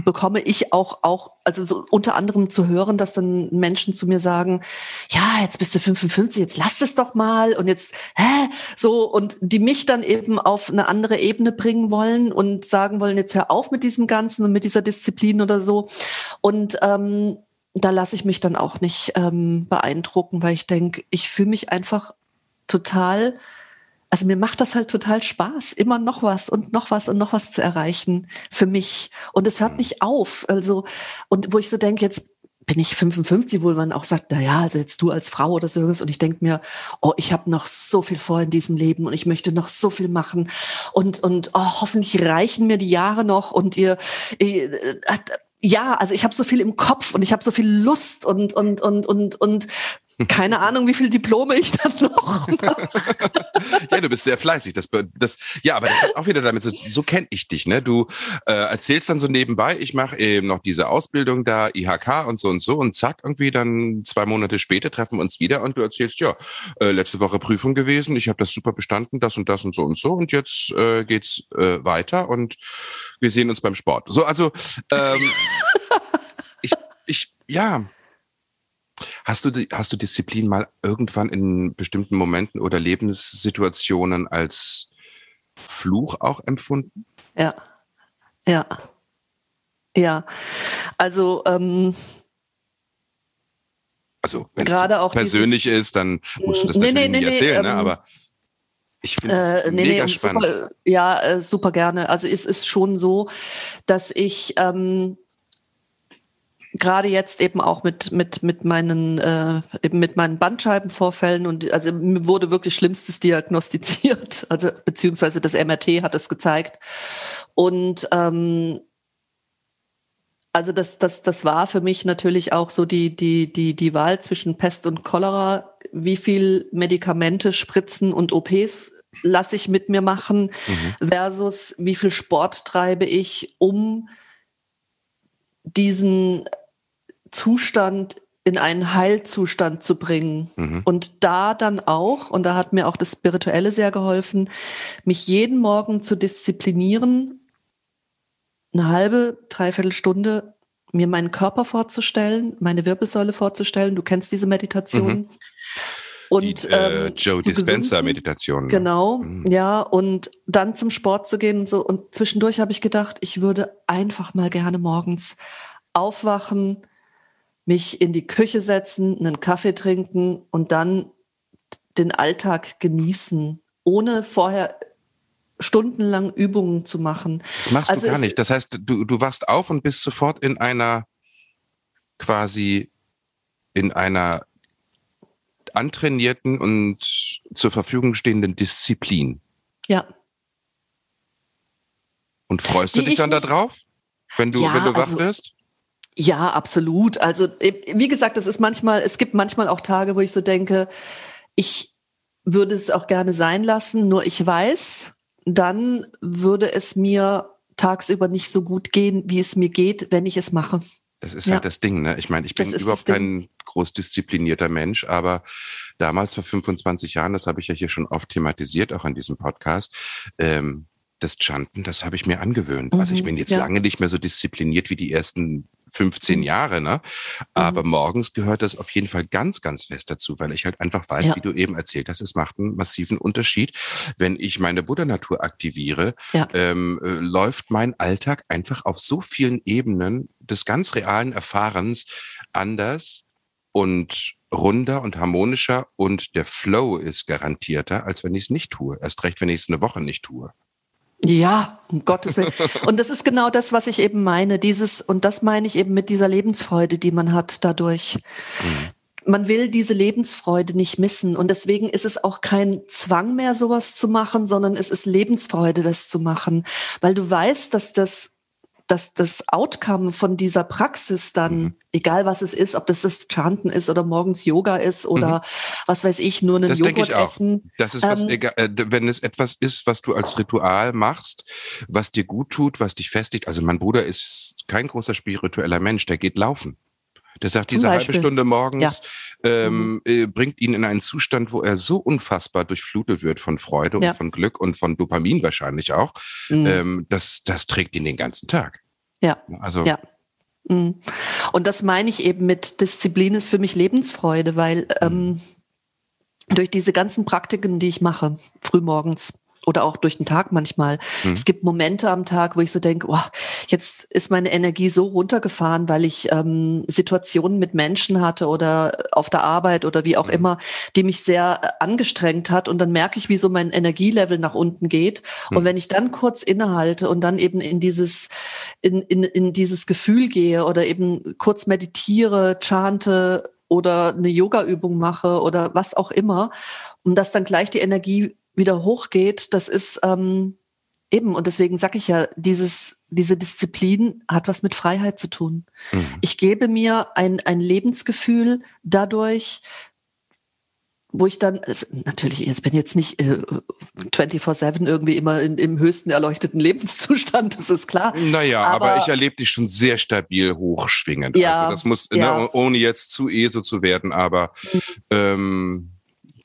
bekomme ich auch, auch, also so unter anderem zu hören, dass dann Menschen zu mir sagen, ja, jetzt bist du 55, jetzt lass es doch mal und jetzt, hä, so, und die mich dann eben auf eine andere Ebene bringen wollen und sagen wollen, jetzt hör auf mit diesem Ganzen und mit dieser Disziplin oder so. Und ähm, da lasse ich mich dann auch nicht ähm, beeindrucken, weil ich denke, ich fühle mich einfach total also mir macht das halt total Spaß, immer noch was und noch was und noch was zu erreichen für mich. Und es hört mhm. nicht auf. Also, und wo ich so denke, jetzt bin ich 55, wo man auch sagt, na ja, also jetzt du als Frau oder so und ich denke mir, oh, ich habe noch so viel vor in diesem Leben und ich möchte noch so viel machen und und oh, hoffentlich reichen mir die Jahre noch und ihr, ihr äh, ja, also ich habe so viel im Kopf und ich habe so viel Lust und und und und und keine Ahnung, wie viel Diplome ich dann noch ja, du bist sehr fleißig. Das, das, ja, aber das hat auch wieder damit, so, so kenne ich dich. Ne? Du äh, erzählst dann so nebenbei, ich mache eben noch diese Ausbildung da, IHK und so und so und zack, irgendwie dann zwei Monate später treffen wir uns wieder und du erzählst, ja, äh, letzte Woche Prüfung gewesen, ich habe das super bestanden, das und das und so und so und jetzt äh, geht's äh, weiter und wir sehen uns beim Sport. So, also ähm, ich, ich, ja, Hast du, hast du Disziplin mal irgendwann in bestimmten Momenten oder Lebenssituationen als Fluch auch empfunden? Ja, ja, ja. Also, ähm, also wenn es auch persönlich dieses, ist, dann musst du das nee, natürlich nee, nicht nee, erzählen, ne? ähm, aber ich finde es äh, nee, mega nee, spannend. Super, ja, äh, super gerne. Also es ist schon so, dass ich ähm, gerade jetzt eben auch mit mit mit meinen äh, eben mit meinen Bandscheibenvorfällen und also mir wurde wirklich Schlimmstes diagnostiziert, <laughs> also beziehungsweise das MRT hat es gezeigt und ähm, also das, das, das war für mich natürlich auch so die, die, die, die Wahl zwischen Pest und Cholera. Wie viel Medikamente, Spritzen und OPs lasse ich mit mir machen mhm. versus wie viel Sport treibe ich, um diesen Zustand in einen Heilzustand zu bringen. Mhm. Und da dann auch, und da hat mir auch das Spirituelle sehr geholfen, mich jeden Morgen zu disziplinieren, eine halbe, dreiviertel Stunde mir meinen Körper vorzustellen, meine Wirbelsäule vorzustellen. Du kennst diese Meditation. Mhm. Und Die, äh, ähm, Joe Dispenza Meditation. Ne? Genau, mhm. ja. Und dann zum Sport zu gehen und so. Und zwischendurch habe ich gedacht, ich würde einfach mal gerne morgens aufwachen, mich in die Küche setzen, einen Kaffee trinken und dann den Alltag genießen, ohne vorher stundenlang Übungen zu machen. Das machst also du gar nicht. Das heißt, du, du wachst auf und bist sofort in einer quasi in einer antrainierten und zur Verfügung stehenden Disziplin. Ja. Und freust Die du dich dann darauf, wenn du, ja, wenn du wach also, wirst? Ja, absolut. Also äh, wie gesagt, es ist manchmal, es gibt manchmal auch Tage, wo ich so denke, ich würde es auch gerne sein lassen, nur ich weiß, dann würde es mir tagsüber nicht so gut gehen, wie es mir geht, wenn ich es mache. Das ist ja. halt das Ding, ne? Ich meine, ich bin überhaupt kein groß disziplinierter Mensch, aber damals vor 25 Jahren, das habe ich ja hier schon oft thematisiert, auch in diesem Podcast, ähm, das Chanten, das habe ich mir angewöhnt. Mhm, also ich mhm, bin jetzt ja. lange nicht mehr so diszipliniert wie die ersten 15 mhm. Jahre, ne? Aber mhm. morgens gehört das auf jeden Fall ganz, ganz fest dazu, weil ich halt einfach weiß, ja. wie du eben erzählt hast, es macht einen massiven Unterschied. Wenn ich meine Buddha-Natur aktiviere, ja. ähm, äh, läuft mein Alltag einfach auf so vielen Ebenen des ganz realen Erfahrens anders und runder und harmonischer und der Flow ist garantierter, als wenn ich es nicht tue. Erst recht, wenn ich es eine Woche nicht tue. Ja, um Gottes Willen. Und das ist genau das, was ich eben meine. Dieses, und das meine ich eben mit dieser Lebensfreude, die man hat dadurch. Mhm. Man will diese Lebensfreude nicht missen. Und deswegen ist es auch kein Zwang mehr, sowas zu machen, sondern es ist Lebensfreude, das zu machen. Weil du weißt, dass das dass das Outcome von dieser Praxis dann, mhm. egal was es ist, ob das das Chanten ist oder morgens Yoga ist oder mhm. was weiß ich, nur einen das Joghurt essen. Das ist was, ähm, egal, äh, wenn es etwas ist, was du als Ritual machst, was dir gut tut, was dich festigt. Also mein Bruder ist kein großer spiritueller Mensch, der geht laufen. Der sagt, diese Beispiel. halbe Stunde morgens ja. ähm, mhm. äh, bringt ihn in einen Zustand, wo er so unfassbar durchflutet wird von Freude ja. und von Glück und von Dopamin wahrscheinlich auch. Mhm. Ähm, das, das trägt ihn den ganzen Tag. Ja. Also. Ja. Mhm. Und das meine ich eben mit Disziplin ist für mich Lebensfreude, weil ähm, durch diese ganzen Praktiken, die ich mache, frühmorgens, oder auch durch den Tag manchmal. Mhm. Es gibt Momente am Tag, wo ich so denke, oh, jetzt ist meine Energie so runtergefahren, weil ich ähm, Situationen mit Menschen hatte oder auf der Arbeit oder wie auch mhm. immer, die mich sehr äh, angestrengt hat. Und dann merke ich, wie so mein Energielevel nach unten geht. Mhm. Und wenn ich dann kurz innehalte und dann eben in dieses, in, in, in dieses Gefühl gehe oder eben kurz meditiere, chante oder eine Yoga-Übung mache oder was auch immer, um das dann gleich die Energie wieder hochgeht, das ist ähm, eben, und deswegen sage ich ja, dieses, diese Disziplin hat was mit Freiheit zu tun. Mhm. Ich gebe mir ein, ein Lebensgefühl dadurch, wo ich dann, natürlich, jetzt bin jetzt nicht äh, 24-7 irgendwie immer in, im höchsten erleuchteten Lebenszustand, das ist klar. Naja, aber, aber ich erlebe dich schon sehr stabil hochschwingend. Ja, also das muss, ne, ja. ne, ohne jetzt zu ESO zu werden, aber mhm. ähm,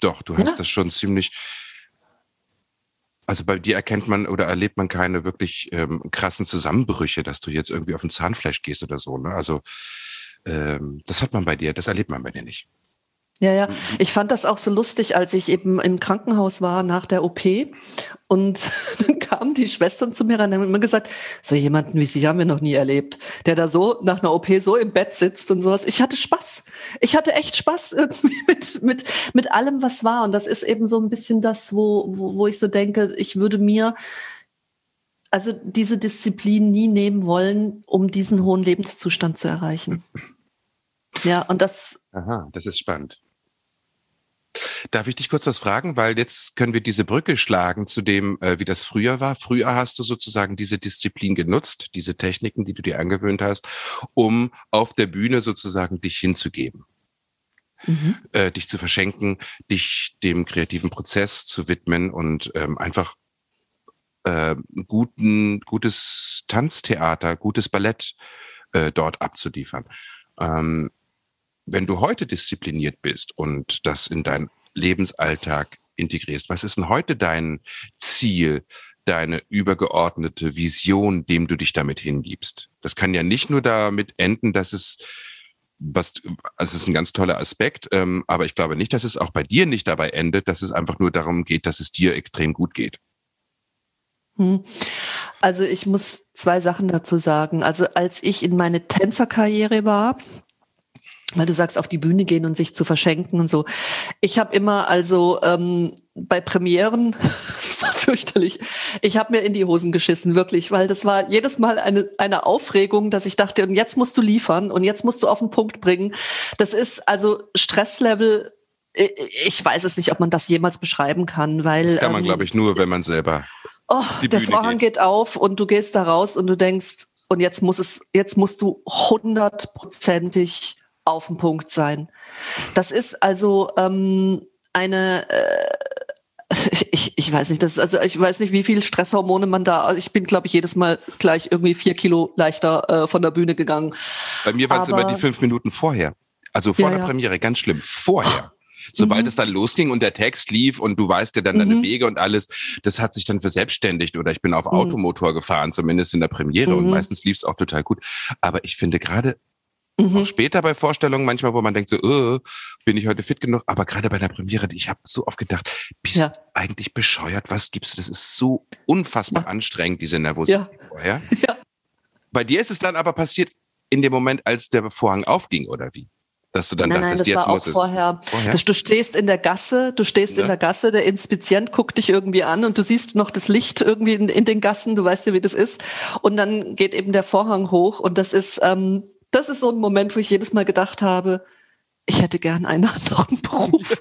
doch, du hast ja. das schon ziemlich, also bei dir erkennt man oder erlebt man keine wirklich ähm, krassen Zusammenbrüche, dass du jetzt irgendwie auf ein Zahnfleisch gehst oder so. Ne? Also ähm, das hat man bei dir, das erlebt man bei dir nicht. Ja, ja. Ich fand das auch so lustig, als ich eben im Krankenhaus war nach der OP. Und <laughs> dann kamen die Schwestern zu mir rein und haben immer gesagt, so jemanden wie Sie haben wir noch nie erlebt, der da so nach einer OP so im Bett sitzt und sowas. Ich hatte Spaß. Ich hatte echt Spaß irgendwie <laughs> mit, mit, mit allem, was war. Und das ist eben so ein bisschen das, wo, wo, wo ich so denke, ich würde mir also diese Disziplin nie nehmen wollen, um diesen hohen Lebenszustand zu erreichen. Ja, und das. Aha, das ist spannend. Darf ich dich kurz was fragen? Weil jetzt können wir diese Brücke schlagen zu dem, äh, wie das früher war. Früher hast du sozusagen diese Disziplin genutzt, diese Techniken, die du dir angewöhnt hast, um auf der Bühne sozusagen dich hinzugeben. Mhm. Äh, dich zu verschenken, dich dem kreativen Prozess zu widmen und ähm, einfach äh, guten, gutes Tanztheater, gutes Ballett äh, dort abzuliefern. Ähm, wenn du heute diszipliniert bist und das in deinen Lebensalltag integrierst, was ist denn heute dein Ziel, deine übergeordnete Vision, dem du dich damit hingibst? Das kann ja nicht nur damit enden, dass es was, also es ist ein ganz toller Aspekt, ähm, aber ich glaube nicht, dass es auch bei dir nicht dabei endet, dass es einfach nur darum geht, dass es dir extrem gut geht. Hm. Also ich muss zwei Sachen dazu sagen. Also als ich in meine Tänzerkarriere war, weil du sagst, auf die Bühne gehen und sich zu verschenken und so. Ich habe immer also ähm, bei Premieren, <laughs> das war fürchterlich, ich habe mir in die Hosen geschissen, wirklich, weil das war jedes Mal eine, eine Aufregung, dass ich dachte, und jetzt musst du liefern und jetzt musst du auf den Punkt bringen. Das ist also Stresslevel ich weiß es nicht, ob man das jemals beschreiben kann, weil. Das kann man, ähm, glaube ich, nur, wenn man selber. Oh, der Vorhang geht. geht auf und du gehst da raus und du denkst, und jetzt muss es, jetzt musst du hundertprozentig auf den Punkt sein. Das ist also ähm, eine äh, <laughs> ich, ich weiß nicht, das ist, also ich weiß nicht, wie viel Stresshormone man da. Also ich bin, glaube ich, jedes Mal gleich irgendwie vier Kilo leichter äh, von der Bühne gegangen. Bei mir waren es immer die fünf Minuten vorher. Also vor ja, der ja. Premiere, ganz schlimm. Vorher. Sobald mhm. es dann losging und der Text lief und du weißt ja dann deine mhm. Wege und alles, das hat sich dann verselbstständigt oder ich bin auf mhm. Automotor gefahren, zumindest in der Premiere und mhm. meistens lief es auch total gut. Aber ich finde gerade Mhm. Auch später bei Vorstellungen manchmal, wo man denkt so, oh, bin ich heute fit genug? Aber gerade bei der Premiere, ich habe so oft gedacht, bist ja. du eigentlich bescheuert? Was gibst du? Das ist so unfassbar ja. anstrengend, diese Nervosität ja. vorher. <laughs> Ja. Bei dir ist es dann aber passiert in dem Moment, als der Vorhang aufging, oder wie? dass du dann nein, nein, dachtest, das jetzt war auch vorher. Vorher? Das, du stehst in der Gasse, du stehst Ja. in der Gasse, der Inspizient guckt dich irgendwie an und du siehst noch das Licht irgendwie in, in den Gassen, du weißt ja, wie das ist. Und dann geht eben der Vorhang hoch und das ist, ähm, das ist so ein Moment, wo ich jedes Mal gedacht habe, ich hätte gern einen anderen <laughs> Beruf. <laughs>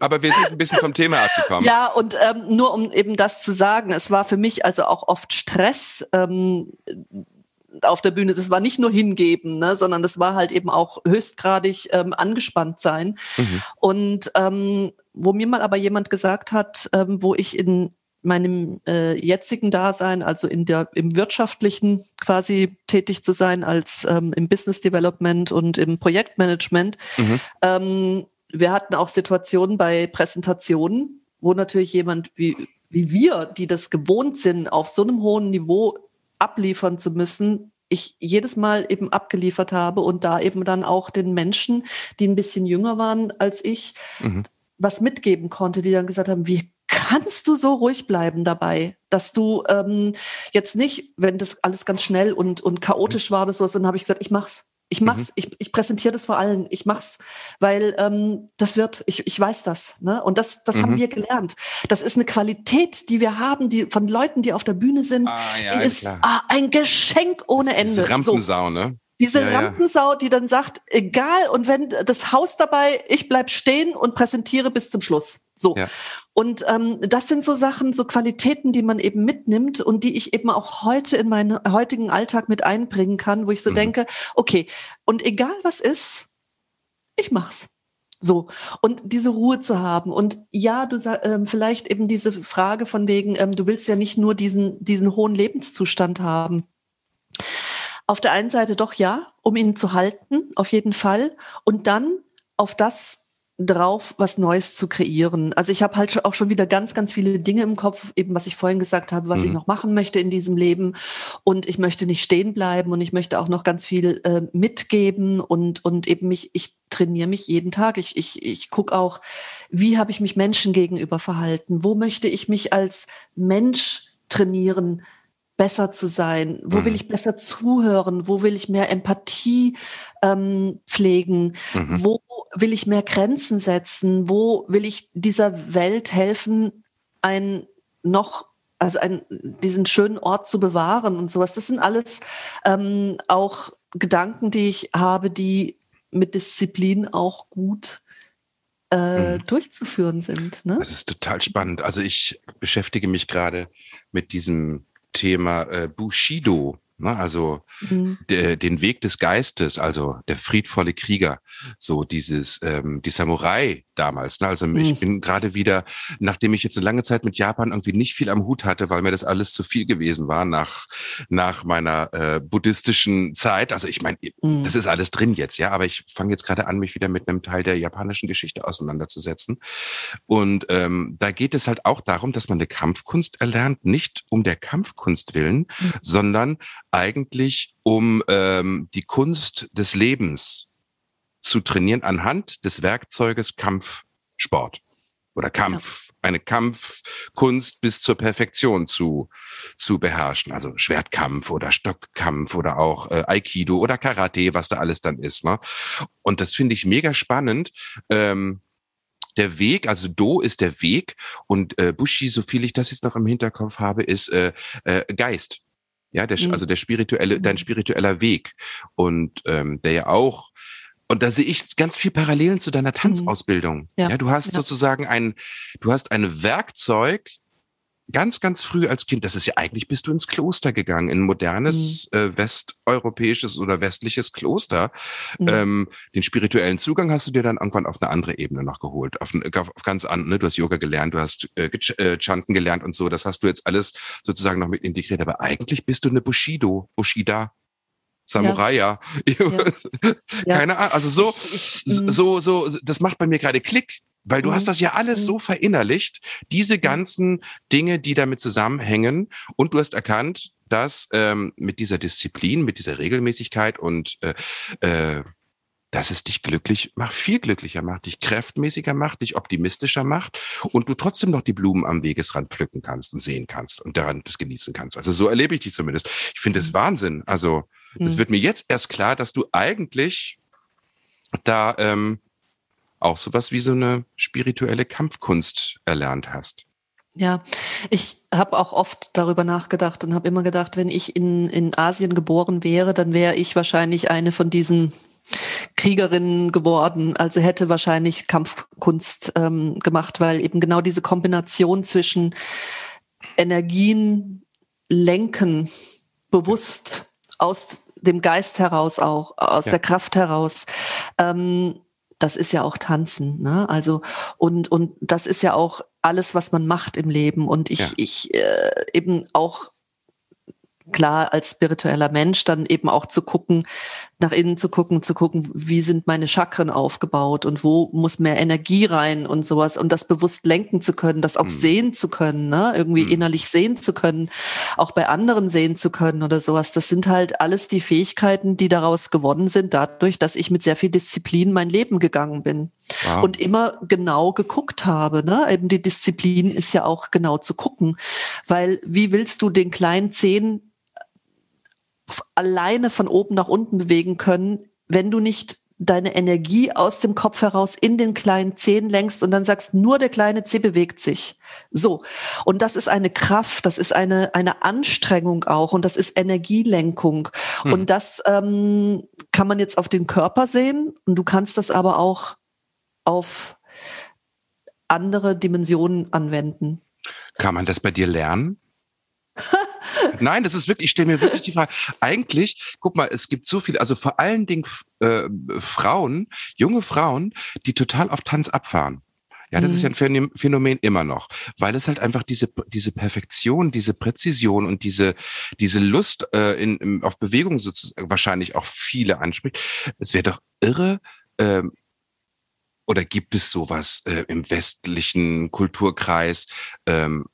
Aber wir sind ein bisschen vom Thema abgekommen. Ja, und ähm, nur um eben das zu sagen, es war für mich also auch oft Stress ähm, auf der Bühne. Das war nicht nur hingeben, ne, sondern das war halt eben auch höchstgradig ähm, angespannt sein. Mhm. Und ähm, wo mir mal aber jemand gesagt hat, ähm, wo ich in meinem äh, jetzigen Dasein, also in der im wirtschaftlichen quasi tätig zu sein, als ähm, im Business Development und im Projektmanagement, Mhm. ähm, wir hatten auch Situationen bei Präsentationen, wo natürlich jemand wie, wie wir, die das gewohnt sind, auf so einem hohen Niveau abliefern zu müssen, ich jedes Mal eben abgeliefert habe und da eben dann auch den Menschen, die ein bisschen jünger waren als ich, Mhm. was mitgeben konnte, die dann gesagt haben, wie kannst du so ruhig bleiben dabei, dass du ähm, jetzt nicht, wenn das alles ganz schnell und, und chaotisch war oder sowas, dann habe ich gesagt, ich mach's. Ich mach's, ich, ich präsentiere das vor allen, ich mach's, weil ähm, das wird, ich, ich weiß das. Ne? Und das, das haben Mhm. wir gelernt. Das ist eine Qualität, die wir haben, die von Leuten, die auf der Bühne sind, Ah, ja, die ist klar. ah, ein Geschenk ohne Ende. Diese So. Rampensau, ne? Diese ja. Rampensau, die dann sagt, egal, und wenn das Haus dabei, ich bleib stehen und präsentiere bis zum Schluss. So. Ja. Und ähm, das sind so Sachen, so Qualitäten, die man eben mitnimmt und die ich eben auch heute in meinen heutigen Alltag mit einbringen kann, wo ich so Mhm. denke, okay, und egal was ist, ich mach's. So. Und diese Ruhe zu haben. Und ja, du ähm, vielleicht eben diese Frage von wegen, ähm, du willst ja nicht nur diesen, diesen hohen Lebenszustand haben. Auf der einen Seite doch ja, um ihn zu halten, auf jeden Fall. Und dann auf das drauf, was Neues zu kreieren. Also ich habe halt auch schon wieder ganz, ganz viele Dinge im Kopf, eben was ich vorhin gesagt habe, was ich Mhm. noch machen möchte in diesem Leben. Und ich möchte nicht stehen bleiben und ich möchte auch noch ganz viel äh, mitgeben und, und eben mich, ich trainiere mich jeden Tag. Ich, ich, ich gucke auch, wie habe ich mich Menschen gegenüber verhalten? Wo möchte ich mich als Mensch trainieren? besser zu sein? Wo Mhm. will ich besser zuhören? Wo will ich mehr Empathie ähm, pflegen? Mhm. Wo will ich mehr Grenzen setzen? Wo will ich dieser Welt helfen, ein noch also ein, diesen schönen Ort zu bewahren und sowas. Das sind alles ähm, auch Gedanken, die ich habe, die mit Disziplin auch gut äh, Mhm. durchzuführen sind. Ne? Das ist total spannend. Also ich beschäftige mich gerade mit diesem Thema äh, Bushido, ne? also Mhm. der, den Weg des Geistes, also der friedvolle Krieger, so dieses ähm, die Samurai damals. Ne? Also ich Mhm. bin gerade wieder, nachdem ich jetzt eine lange Zeit mit Japan irgendwie nicht viel am Hut hatte, weil mir das alles zu viel gewesen war nach nach meiner äh, buddhistischen Zeit. Also ich meine, Mhm. das ist alles drin jetzt, ja, aber ich fange jetzt gerade an, mich wieder mit einem Teil der japanischen Geschichte auseinanderzusetzen. Und ähm, da geht es halt auch darum, dass man eine Kampfkunst erlernt, nicht um der Kampfkunst willen, Mhm. sondern eigentlich um ähm, die Kunst des Lebens zu trainieren anhand des Werkzeuges Kampfsport oder Kampf. Eine Kampfkunst bis zur Perfektion zu, zu beherrschen. Also Schwertkampf oder Stockkampf oder auch äh, Aikido oder Karate, was da alles dann ist. Ne? Und das finde ich mega spannend. Ähm, der Weg, also Do ist der Weg und äh, Bushi, so viel ich das jetzt noch im Hinterkopf habe, ist äh, äh, Geist. Ja, der, Mhm. also der spirituelle, dein Mhm. spiritueller Weg. Und ähm, der ja auch, und da sehe ich ganz viel Parallelen zu deiner Tanzausbildung. Ja, Ja, du hast ja. sozusagen ein, du hast ein Werkzeug, ganz, ganz früh als Kind, das ist ja eigentlich, bist du ins Kloster gegangen, in ein modernes Mhm. äh, westeuropäisches oder westliches Kloster. Mhm. Ähm, den spirituellen Zugang hast du dir dann irgendwann auf eine andere Ebene noch geholt, auf, ein- auf, ganz andere. Ne? Du hast Yoga gelernt, du hast äh, äh, Chanten gelernt und so. Das hast du jetzt alles sozusagen noch mit integriert. Aber eigentlich bist du eine Bushido, Bushida. Samurai, ja. Ja. <laughs> Keine Ahnung. Also so, Ich- ich- mm. so, so, das macht bei mir gerade Klick. Weil du Mhm. hast das ja alles Mhm. so verinnerlicht, diese ganzen Dinge, die damit zusammenhängen, und du hast erkannt, dass ähm, mit dieser Disziplin, mit dieser Regelmäßigkeit und äh, äh, dass es dich glücklich macht, viel glücklicher macht, dich kräftmäßiger macht, dich optimistischer macht und du trotzdem noch die Blumen am Wegesrand pflücken kannst und sehen kannst und daran das genießen kannst. Also so erlebe ich dich zumindest. Ich finde es Wahnsinn. Also Es mhm. wird mir jetzt erst klar, dass du eigentlich da ähm, auch sowas wie so eine spirituelle Kampfkunst erlernt hast. Ja, ich habe auch oft darüber nachgedacht und habe immer gedacht, wenn ich in, in Asien geboren wäre, dann wäre ich wahrscheinlich eine von diesen Kriegerinnen geworden, also hätte wahrscheinlich Kampfkunst ähm, gemacht, weil eben genau diese Kombination zwischen Energien lenken, bewusst aus dem Geist heraus auch, aus ja. der Kraft heraus, ähm, das ist ja auch Tanzen, ne? Also und und das ist ja auch alles, was man macht im Leben. Und ich ja. ich äh, eben auch klar als spiritueller Mensch dann eben auch zu gucken, nach innen zu gucken, zu gucken, wie sind meine Chakren aufgebaut und wo muss mehr Energie rein und sowas und das bewusst lenken zu können, das auch mhm. sehen zu können, ne? irgendwie mhm. innerlich sehen zu können, auch bei anderen sehen zu können oder sowas. Das sind halt alles die Fähigkeiten, die daraus gewonnen sind, dadurch, dass ich mit sehr viel Disziplin mein Leben gegangen bin wow. und immer genau geguckt habe. Ne? Eben die Disziplin ist ja auch genau zu gucken, weil wie willst du den kleinen Zehen alleine von oben nach unten bewegen können, wenn du nicht deine Energie aus dem Kopf heraus in den kleinen Zehen lenkst und dann sagst, nur der kleine Zeh bewegt sich. So. Und das ist eine Kraft, das ist eine, eine Anstrengung auch und das ist Energielenkung. Hm. Und das ähm, kann man jetzt auf den Körper sehen und du kannst das aber auch auf andere Dimensionen anwenden. Kann man das bei dir lernen? Nein, das ist wirklich, ich stelle mir wirklich die Frage, eigentlich, guck mal, es gibt so viele, also vor allen Dingen äh, Frauen, junge Frauen, die total auf Tanz abfahren. Ja, das mhm. ist ja ein Phänomen immer noch, weil es halt einfach diese diese Perfektion, diese Präzision und diese diese Lust äh, in, in, auf Bewegung sozusagen wahrscheinlich auch viele anspricht. Es wäre doch irre. Ähm, oder gibt es sowas äh, im westlichen Kulturkreis? Ähm,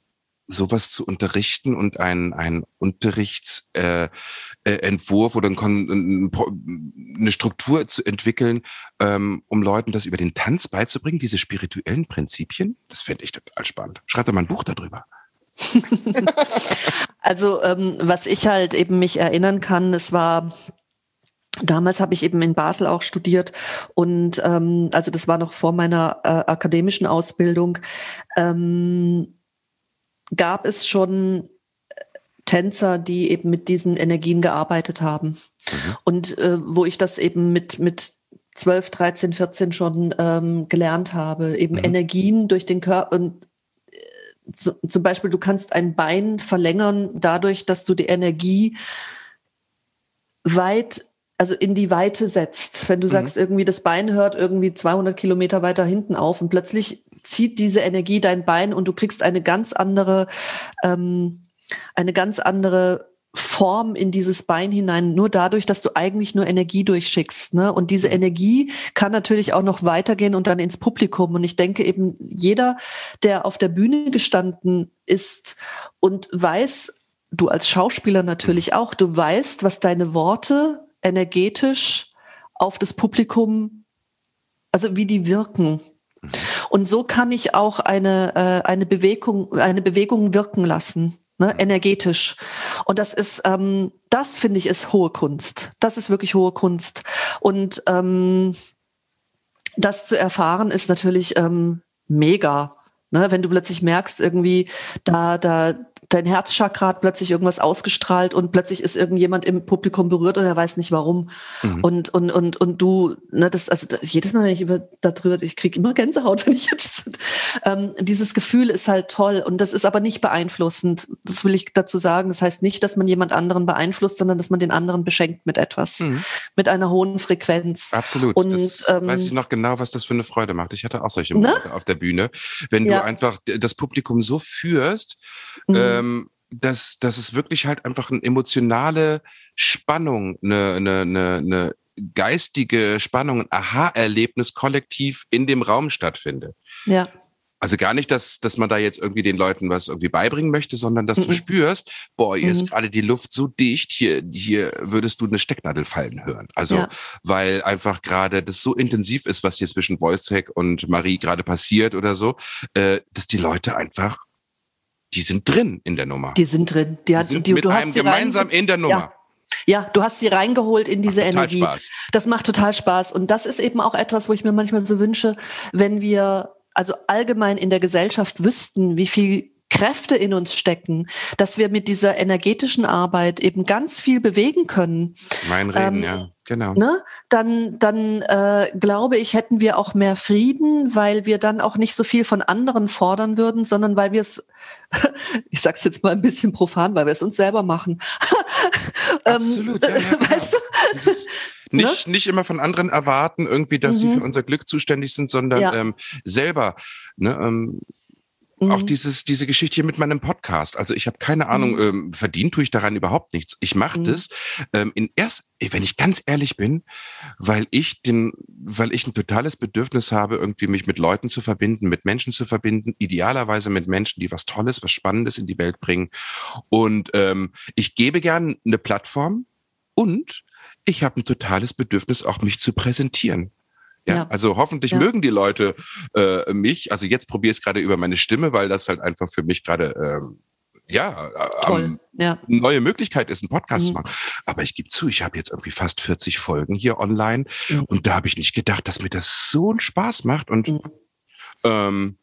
sowas zu unterrichten und ein, ein Unterrichtsentwurf äh, äh, Entwurf oder ein, eine Struktur zu entwickeln, ähm, um Leuten das über den Tanz beizubringen, diese spirituellen Prinzipien? Das fände ich total spannend. Schreibt doch mal ein Buch darüber. <laughs> also ähm, was ich halt eben mich erinnern kann, es war Damals habe ich eben in Basel auch studiert und ähm, also das war noch vor meiner äh, akademischen Ausbildung. Ähm, gab es schon äh, Tänzer, die eben mit diesen Energien gearbeitet haben. Mhm. Und äh, wo ich das eben mit, mit 12, 13, 14 schon ähm, gelernt habe, eben mhm. Energien durch den Körper und äh, zum Beispiel, du kannst ein Bein verlängern dadurch, dass du die Energie weit, also in die Weite setzt. Wenn du mhm. sagst, irgendwie das Bein hört irgendwie 200 Kilometer weiter hinten auf und plötzlich zieht diese Energie dein Bein und du kriegst eine ganz andere, ähm, eine ganz andere Form in dieses Bein hinein, nur dadurch, dass du eigentlich nur Energie durchschickst. Ne? Und diese mhm. Energie kann natürlich auch noch weitergehen und dann ins Publikum. Und ich denke eben, jeder, der auf der Bühne gestanden ist und weiß, du als Schauspieler natürlich auch, du weißt, was deine Worte energetisch auf das Publikum, also wie die wirken. Und so kann ich auch eine, äh, eine Bewegung, eine Bewegung wirken lassen. Ne, energetisch. Und das ist, ähm, das finde ich, ist hohe Kunst. Das ist wirklich hohe Kunst. Und ähm, das zu erfahren ist natürlich ähm, mega. Ne, wenn du plötzlich merkst, irgendwie, da, da, dein Herzchakra hat plötzlich irgendwas ausgestrahlt und plötzlich ist irgendjemand im Publikum berührt und er weiß nicht warum. Mhm. Und, und, und, und du, ne, das, also jedes Mal, wenn ich über darüber, ich kriege immer Gänsehaut, <laughs> wenn ich jetzt, ähm, dieses Gefühl ist halt toll und das ist aber nicht beeinflussend. Das will ich dazu sagen. Das heißt nicht, dass man jemand anderen beeinflusst, sondern dass man den anderen beschenkt mit etwas, mhm. mit einer hohen Frequenz. Absolut. Und das ähm, weiß ich noch genau, was das für eine Freude macht. Ich hatte auch solche Momente auf der Bühne, wenn ja. du einfach das Publikum so führst, mhm. äh, ähm, dass, dass es wirklich halt einfach eine emotionale Spannung, eine, eine, eine, eine geistige Spannung, ein Aha-Erlebnis kollektiv in dem Raum stattfindet. Ja. Also gar nicht, dass, dass man da jetzt irgendwie den Leuten was irgendwie beibringen möchte, sondern dass mhm. du spürst, boah, hier mhm. ist gerade die Luft so dicht, hier, hier würdest du eine Stecknadel fallen hören. Also, ja. weil einfach gerade das so intensiv ist, was hier zwischen Wojciech und Marie gerade passiert oder so, äh, dass die Leute einfach die sind drin in der Nummer. Die sind drin. Die, hat, die sind die, mit einem gemeinsam in der Nummer. Ja. Ja, du hast sie reingeholt in diese Macht Energie. Spaß. Das macht total Spaß. Und das ist eben auch etwas, wo ich mir manchmal so wünsche, wenn wir also allgemein in der Gesellschaft wüssten, wie viel Kräfte in uns stecken, dass wir mit dieser energetischen Arbeit eben ganz viel bewegen können. Mein Reden, Ähm, ja, genau. ne, dann, dann äh, glaube ich, hätten wir auch mehr Frieden, weil wir dann auch nicht so viel von anderen fordern würden, sondern weil wir es, <laughs> ich sag's jetzt mal ein bisschen profan, weil wir es uns selber machen. <laughs> Ähm, Absolut, ja, ja, <laughs> genau. weißt du? Dieses nicht, nicht immer von anderen erwarten, irgendwie, dass sie Mhm. für unser Glück zuständig sind, sondern Ja. ähm, selber. Ne, ähm, Auch Mhm. dieses, diese Geschichte hier mit meinem Podcast. Also ich habe keine Ahnung, ähm, verdient tue ich daran überhaupt nichts. Ich mache Mhm. das ähm, in erst, wenn ich ganz ehrlich bin, weil ich den, weil ich ein totales Bedürfnis habe, irgendwie mich mit Leuten zu verbinden, mit Menschen zu verbinden, idealerweise mit Menschen, die was Tolles, was Spannendes in die Welt bringen. Und ähm, ich gebe gern eine Plattform und ich habe ein totales Bedürfnis, auch mich zu präsentieren. Ja, Ja. also hoffentlich Ja. mögen die Leute äh, mich. Also jetzt probiere ich es gerade über meine Stimme, weil das halt einfach für mich gerade ähm, ja äh, am- Ja. eine neue Möglichkeit ist, einen Podcast zu Mhm. machen. Aber ich gebe zu, ich habe jetzt irgendwie fast 40 Folgen hier online Mhm. und da habe ich nicht gedacht, dass mir das so einen Spaß macht und Mhm. ähm,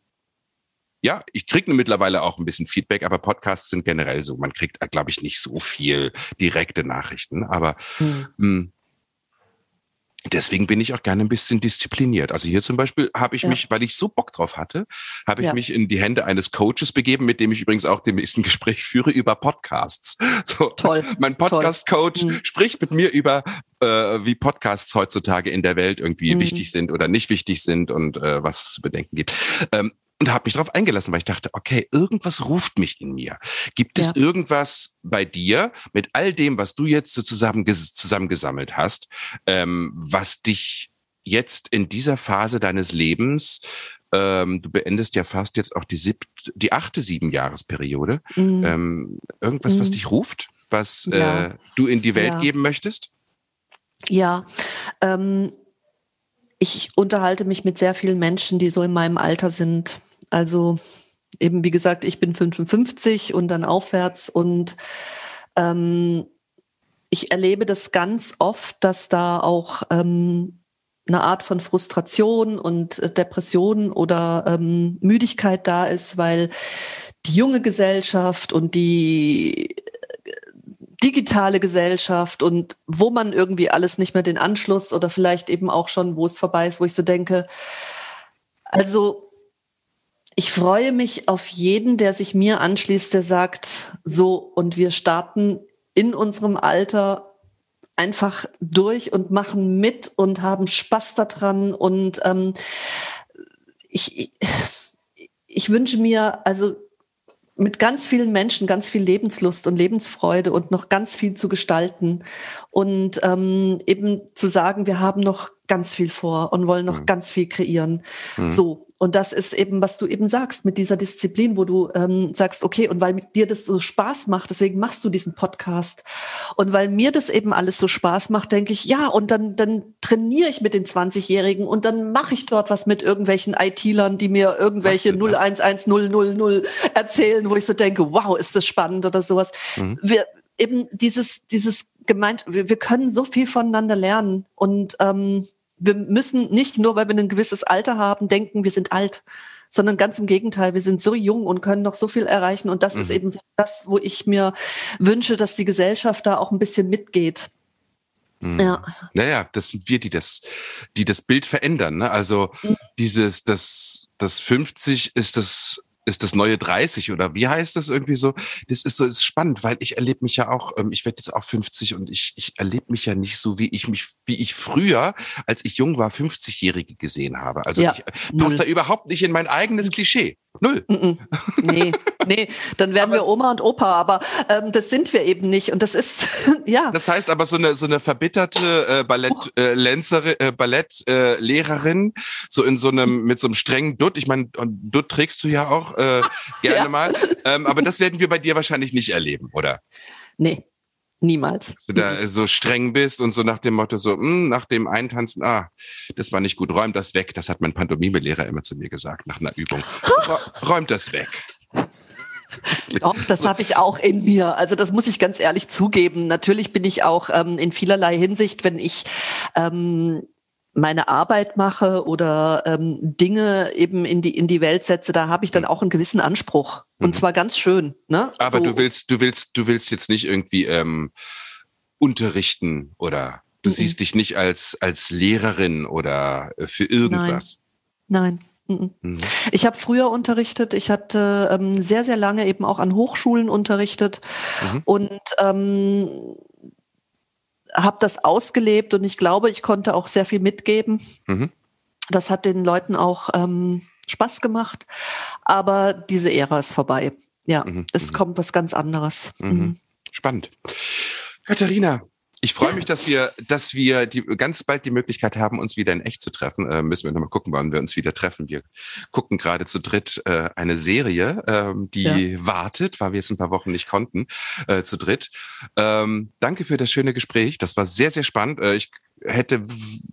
ja, ich kriege mittlerweile auch ein bisschen Feedback, aber Podcasts sind generell so. Man kriegt, glaube ich, nicht so viel direkte Nachrichten. Aber mh, deswegen bin ich auch gerne ein bisschen diszipliniert. Also hier zum Beispiel habe ich Ja. mich, weil ich so Bock drauf hatte, habe ich Ja. mich in die Hände eines Coaches begeben, mit dem ich übrigens auch dem nächsten <laughs> Gespräch führe über Podcasts. So, Toll. mein Podcast-Coach Mhm. spricht mit mir über, äh, wie Podcasts heutzutage in der Welt irgendwie Mhm. wichtig sind oder nicht wichtig sind und äh, was es zu bedenken gibt. Ähm, und habe mich darauf eingelassen, weil ich dachte, okay, irgendwas ruft mich in mir. Gibt es Ja. irgendwas bei dir mit all dem, was du jetzt so zusammen zusammengesammelt hast, ähm, was dich jetzt in dieser Phase deines Lebens ähm, du beendest ja fast jetzt auch die siebte, die achte Siebenjahresperiode. Mhm. Ähm, irgendwas, was Mhm. dich ruft, was Ja. äh, du in die Welt Ja. geben möchtest? Ja, ähm, ich unterhalte mich mit sehr vielen Menschen, die so in meinem Alter sind. Also eben, wie gesagt, ich bin 55 und dann aufwärts und ähm, ich erlebe das ganz oft, dass da auch ähm, eine Art von Frustration und äh, Depression oder ähm, Müdigkeit da ist, weil die junge Gesellschaft und die digitale Gesellschaft und wo man irgendwie alles nicht mehr den Anschluss oder vielleicht eben auch schon, wo es vorbei ist, wo ich so denke, also ich freue mich auf jeden, der sich mir anschließt, der sagt, so und wir starten in unserem Alter einfach durch und machen mit und haben Spaß daran und ähm, ich, ich, ich wünsche mir also mit ganz vielen Menschen ganz viel Lebenslust und Lebensfreude und noch ganz viel zu gestalten und ähm, eben zu sagen, wir haben noch ganz viel vor und wollen noch Mhm. ganz viel kreieren. Mhm. So. Und das ist eben, was du eben sagst, mit dieser Disziplin, wo du ähm, sagst, okay, und weil dir das so Spaß macht, deswegen machst du diesen Podcast. Und weil mir das eben alles so Spaß macht, denke ich, ja, und dann, dann trainiere ich mit den 20-Jährigen und dann mache ich dort was mit irgendwelchen IT-Lern, die mir irgendwelche Hast du, ne? 011000 erzählen, wo ich so denke, wow, ist das spannend oder sowas. Mhm. Wir eben dieses, dieses gemeint, wir, wir können so viel voneinander lernen und ähm, wir müssen nicht nur, weil wir ein gewisses Alter haben, denken, wir sind alt, sondern ganz im Gegenteil, wir sind so jung und können noch so viel erreichen. Und das ist Mhm. eben so das, wo ich mir wünsche, dass die Gesellschaft da auch ein bisschen mitgeht. Mhm. Ja. Naja, das sind wir, die das, die das Bild verändern. Ne? Also Mhm. dieses, das, das 50 ist das, ist das neue 30 oder wie heißt das irgendwie so? Das ist so, ist spannend, weil ich erlebe mich ja auch, ähm, ich werde jetzt auch 50 und ich, ich erlebe mich ja nicht so, wie ich mich, wie ich früher, als ich jung war, 50-Jährige gesehen habe. Also Ja, ich null. passe da überhaupt nicht in mein eigenes Klischee. Null. Mm -mm. Nee, nee, dann wären wir Oma und Opa, aber ähm, das sind wir eben nicht. Und das ist, <laughs> ja. Das heißt aber so eine so eine verbitterte äh, Ballett äh, Länzerin, äh, Ballett äh, Lehrerin so in so einem mit so einem strengen Dutt. Ich meine, und Dutt trägst du ja auch äh, <laughs> gerne Ja. mal. Ähm, aber das werden wir bei dir wahrscheinlich nicht erleben, oder? Nee, niemals. Dass du da <laughs> so streng bist und so nach dem Motto so, mh, nach dem Eintanzen, ah, das war nicht gut, räum das weg. Das hat mein Pantomime-Lehrer immer zu mir gesagt nach einer Übung. Rä- Räumt das weg. Doch, das habe ich auch in mir. Also das muss ich ganz ehrlich zugeben. Natürlich bin ich auch ähm, in vielerlei Hinsicht, wenn ich ähm, meine Arbeit mache oder ähm, Dinge eben in die in die Welt setze, da habe ich dann auch einen gewissen Anspruch und mhm. zwar ganz schön. Ne? Aber so. du willst du willst du willst jetzt nicht irgendwie ähm, unterrichten oder du mhm. siehst dich nicht als als Lehrerin oder äh, für irgendwas. Nein. Nein. Mhm. Ich habe früher unterrichtet. Ich hatte ähm, sehr, sehr lange eben auch an Hochschulen unterrichtet mhm. und ähm, habe das ausgelebt und ich glaube, ich konnte auch sehr viel mitgeben. Mhm. Das hat den Leuten auch ähm, Spaß gemacht, aber diese Ära ist vorbei. Ja, mhm. es mhm. kommt was ganz anderes. Mhm. mhm. Spannend. Katharina, ich freue mich, dass wir, dass wir die, ganz bald die Möglichkeit haben, uns wieder in echt zu treffen. Äh, müssen wir nochmal gucken, wann wir uns wieder treffen. Wir gucken gerade zu dritt äh, eine Serie, ähm, die ja. wartet, weil wir jetzt ein paar Wochen nicht konnten, äh, zu dritt. Ähm, danke für das schöne Gespräch. Das war sehr, sehr spannend. Äh, ich hätte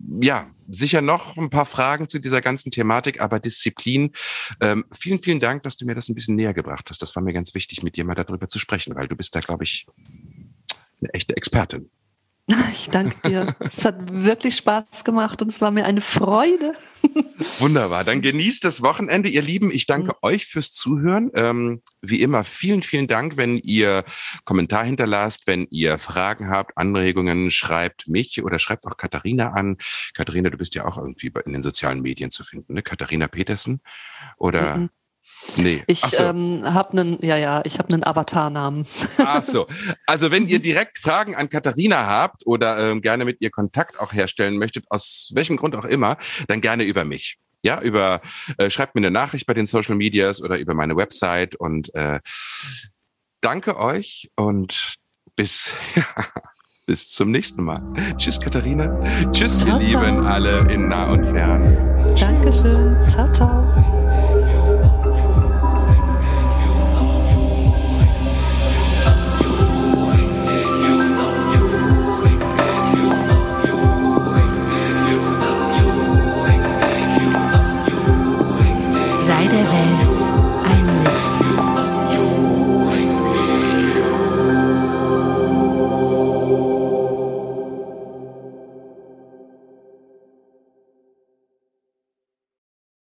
ja sicher noch ein paar Fragen zu dieser ganzen Thematik, aber Disziplin. Ähm, vielen, vielen Dank, dass du mir das ein bisschen näher gebracht hast. Das war mir ganz wichtig, mit dir mal darüber zu sprechen, weil du bist da, glaube ich, eine echte Expertin. <laughs> Ich danke dir. Es hat wirklich Spaß gemacht und es war mir eine Freude. <laughs> Wunderbar. Dann genießt das Wochenende, ihr Lieben. Ich danke mhm. euch fürs Zuhören. Ähm, wie immer, vielen, vielen Dank, wenn ihr Kommentar hinterlasst, wenn ihr Fragen habt, Anregungen, schreibt mich oder schreibt auch Katharina an. Katharina, du bist ja auch irgendwie in den sozialen Medien zu finden, ne? Katharina Petersen oder mhm. Nee. Ich so. ähm, habe einen, ja, ja, ich habe einen Avatarnamen. <laughs> Ach so. Also wenn ihr direkt Fragen an Katharina habt oder ähm, gerne mit ihr Kontakt auch herstellen möchtet, aus welchem Grund auch immer, dann gerne über mich. Ja, über äh, schreibt mir eine Nachricht bei den Social Medias oder über meine Website und äh, danke euch und bis <laughs> bis zum nächsten Mal. Tschüss Katharina. Tschüss ciao, ihr Lieben alle in nah und fern. Dankeschön. Ciao ciao.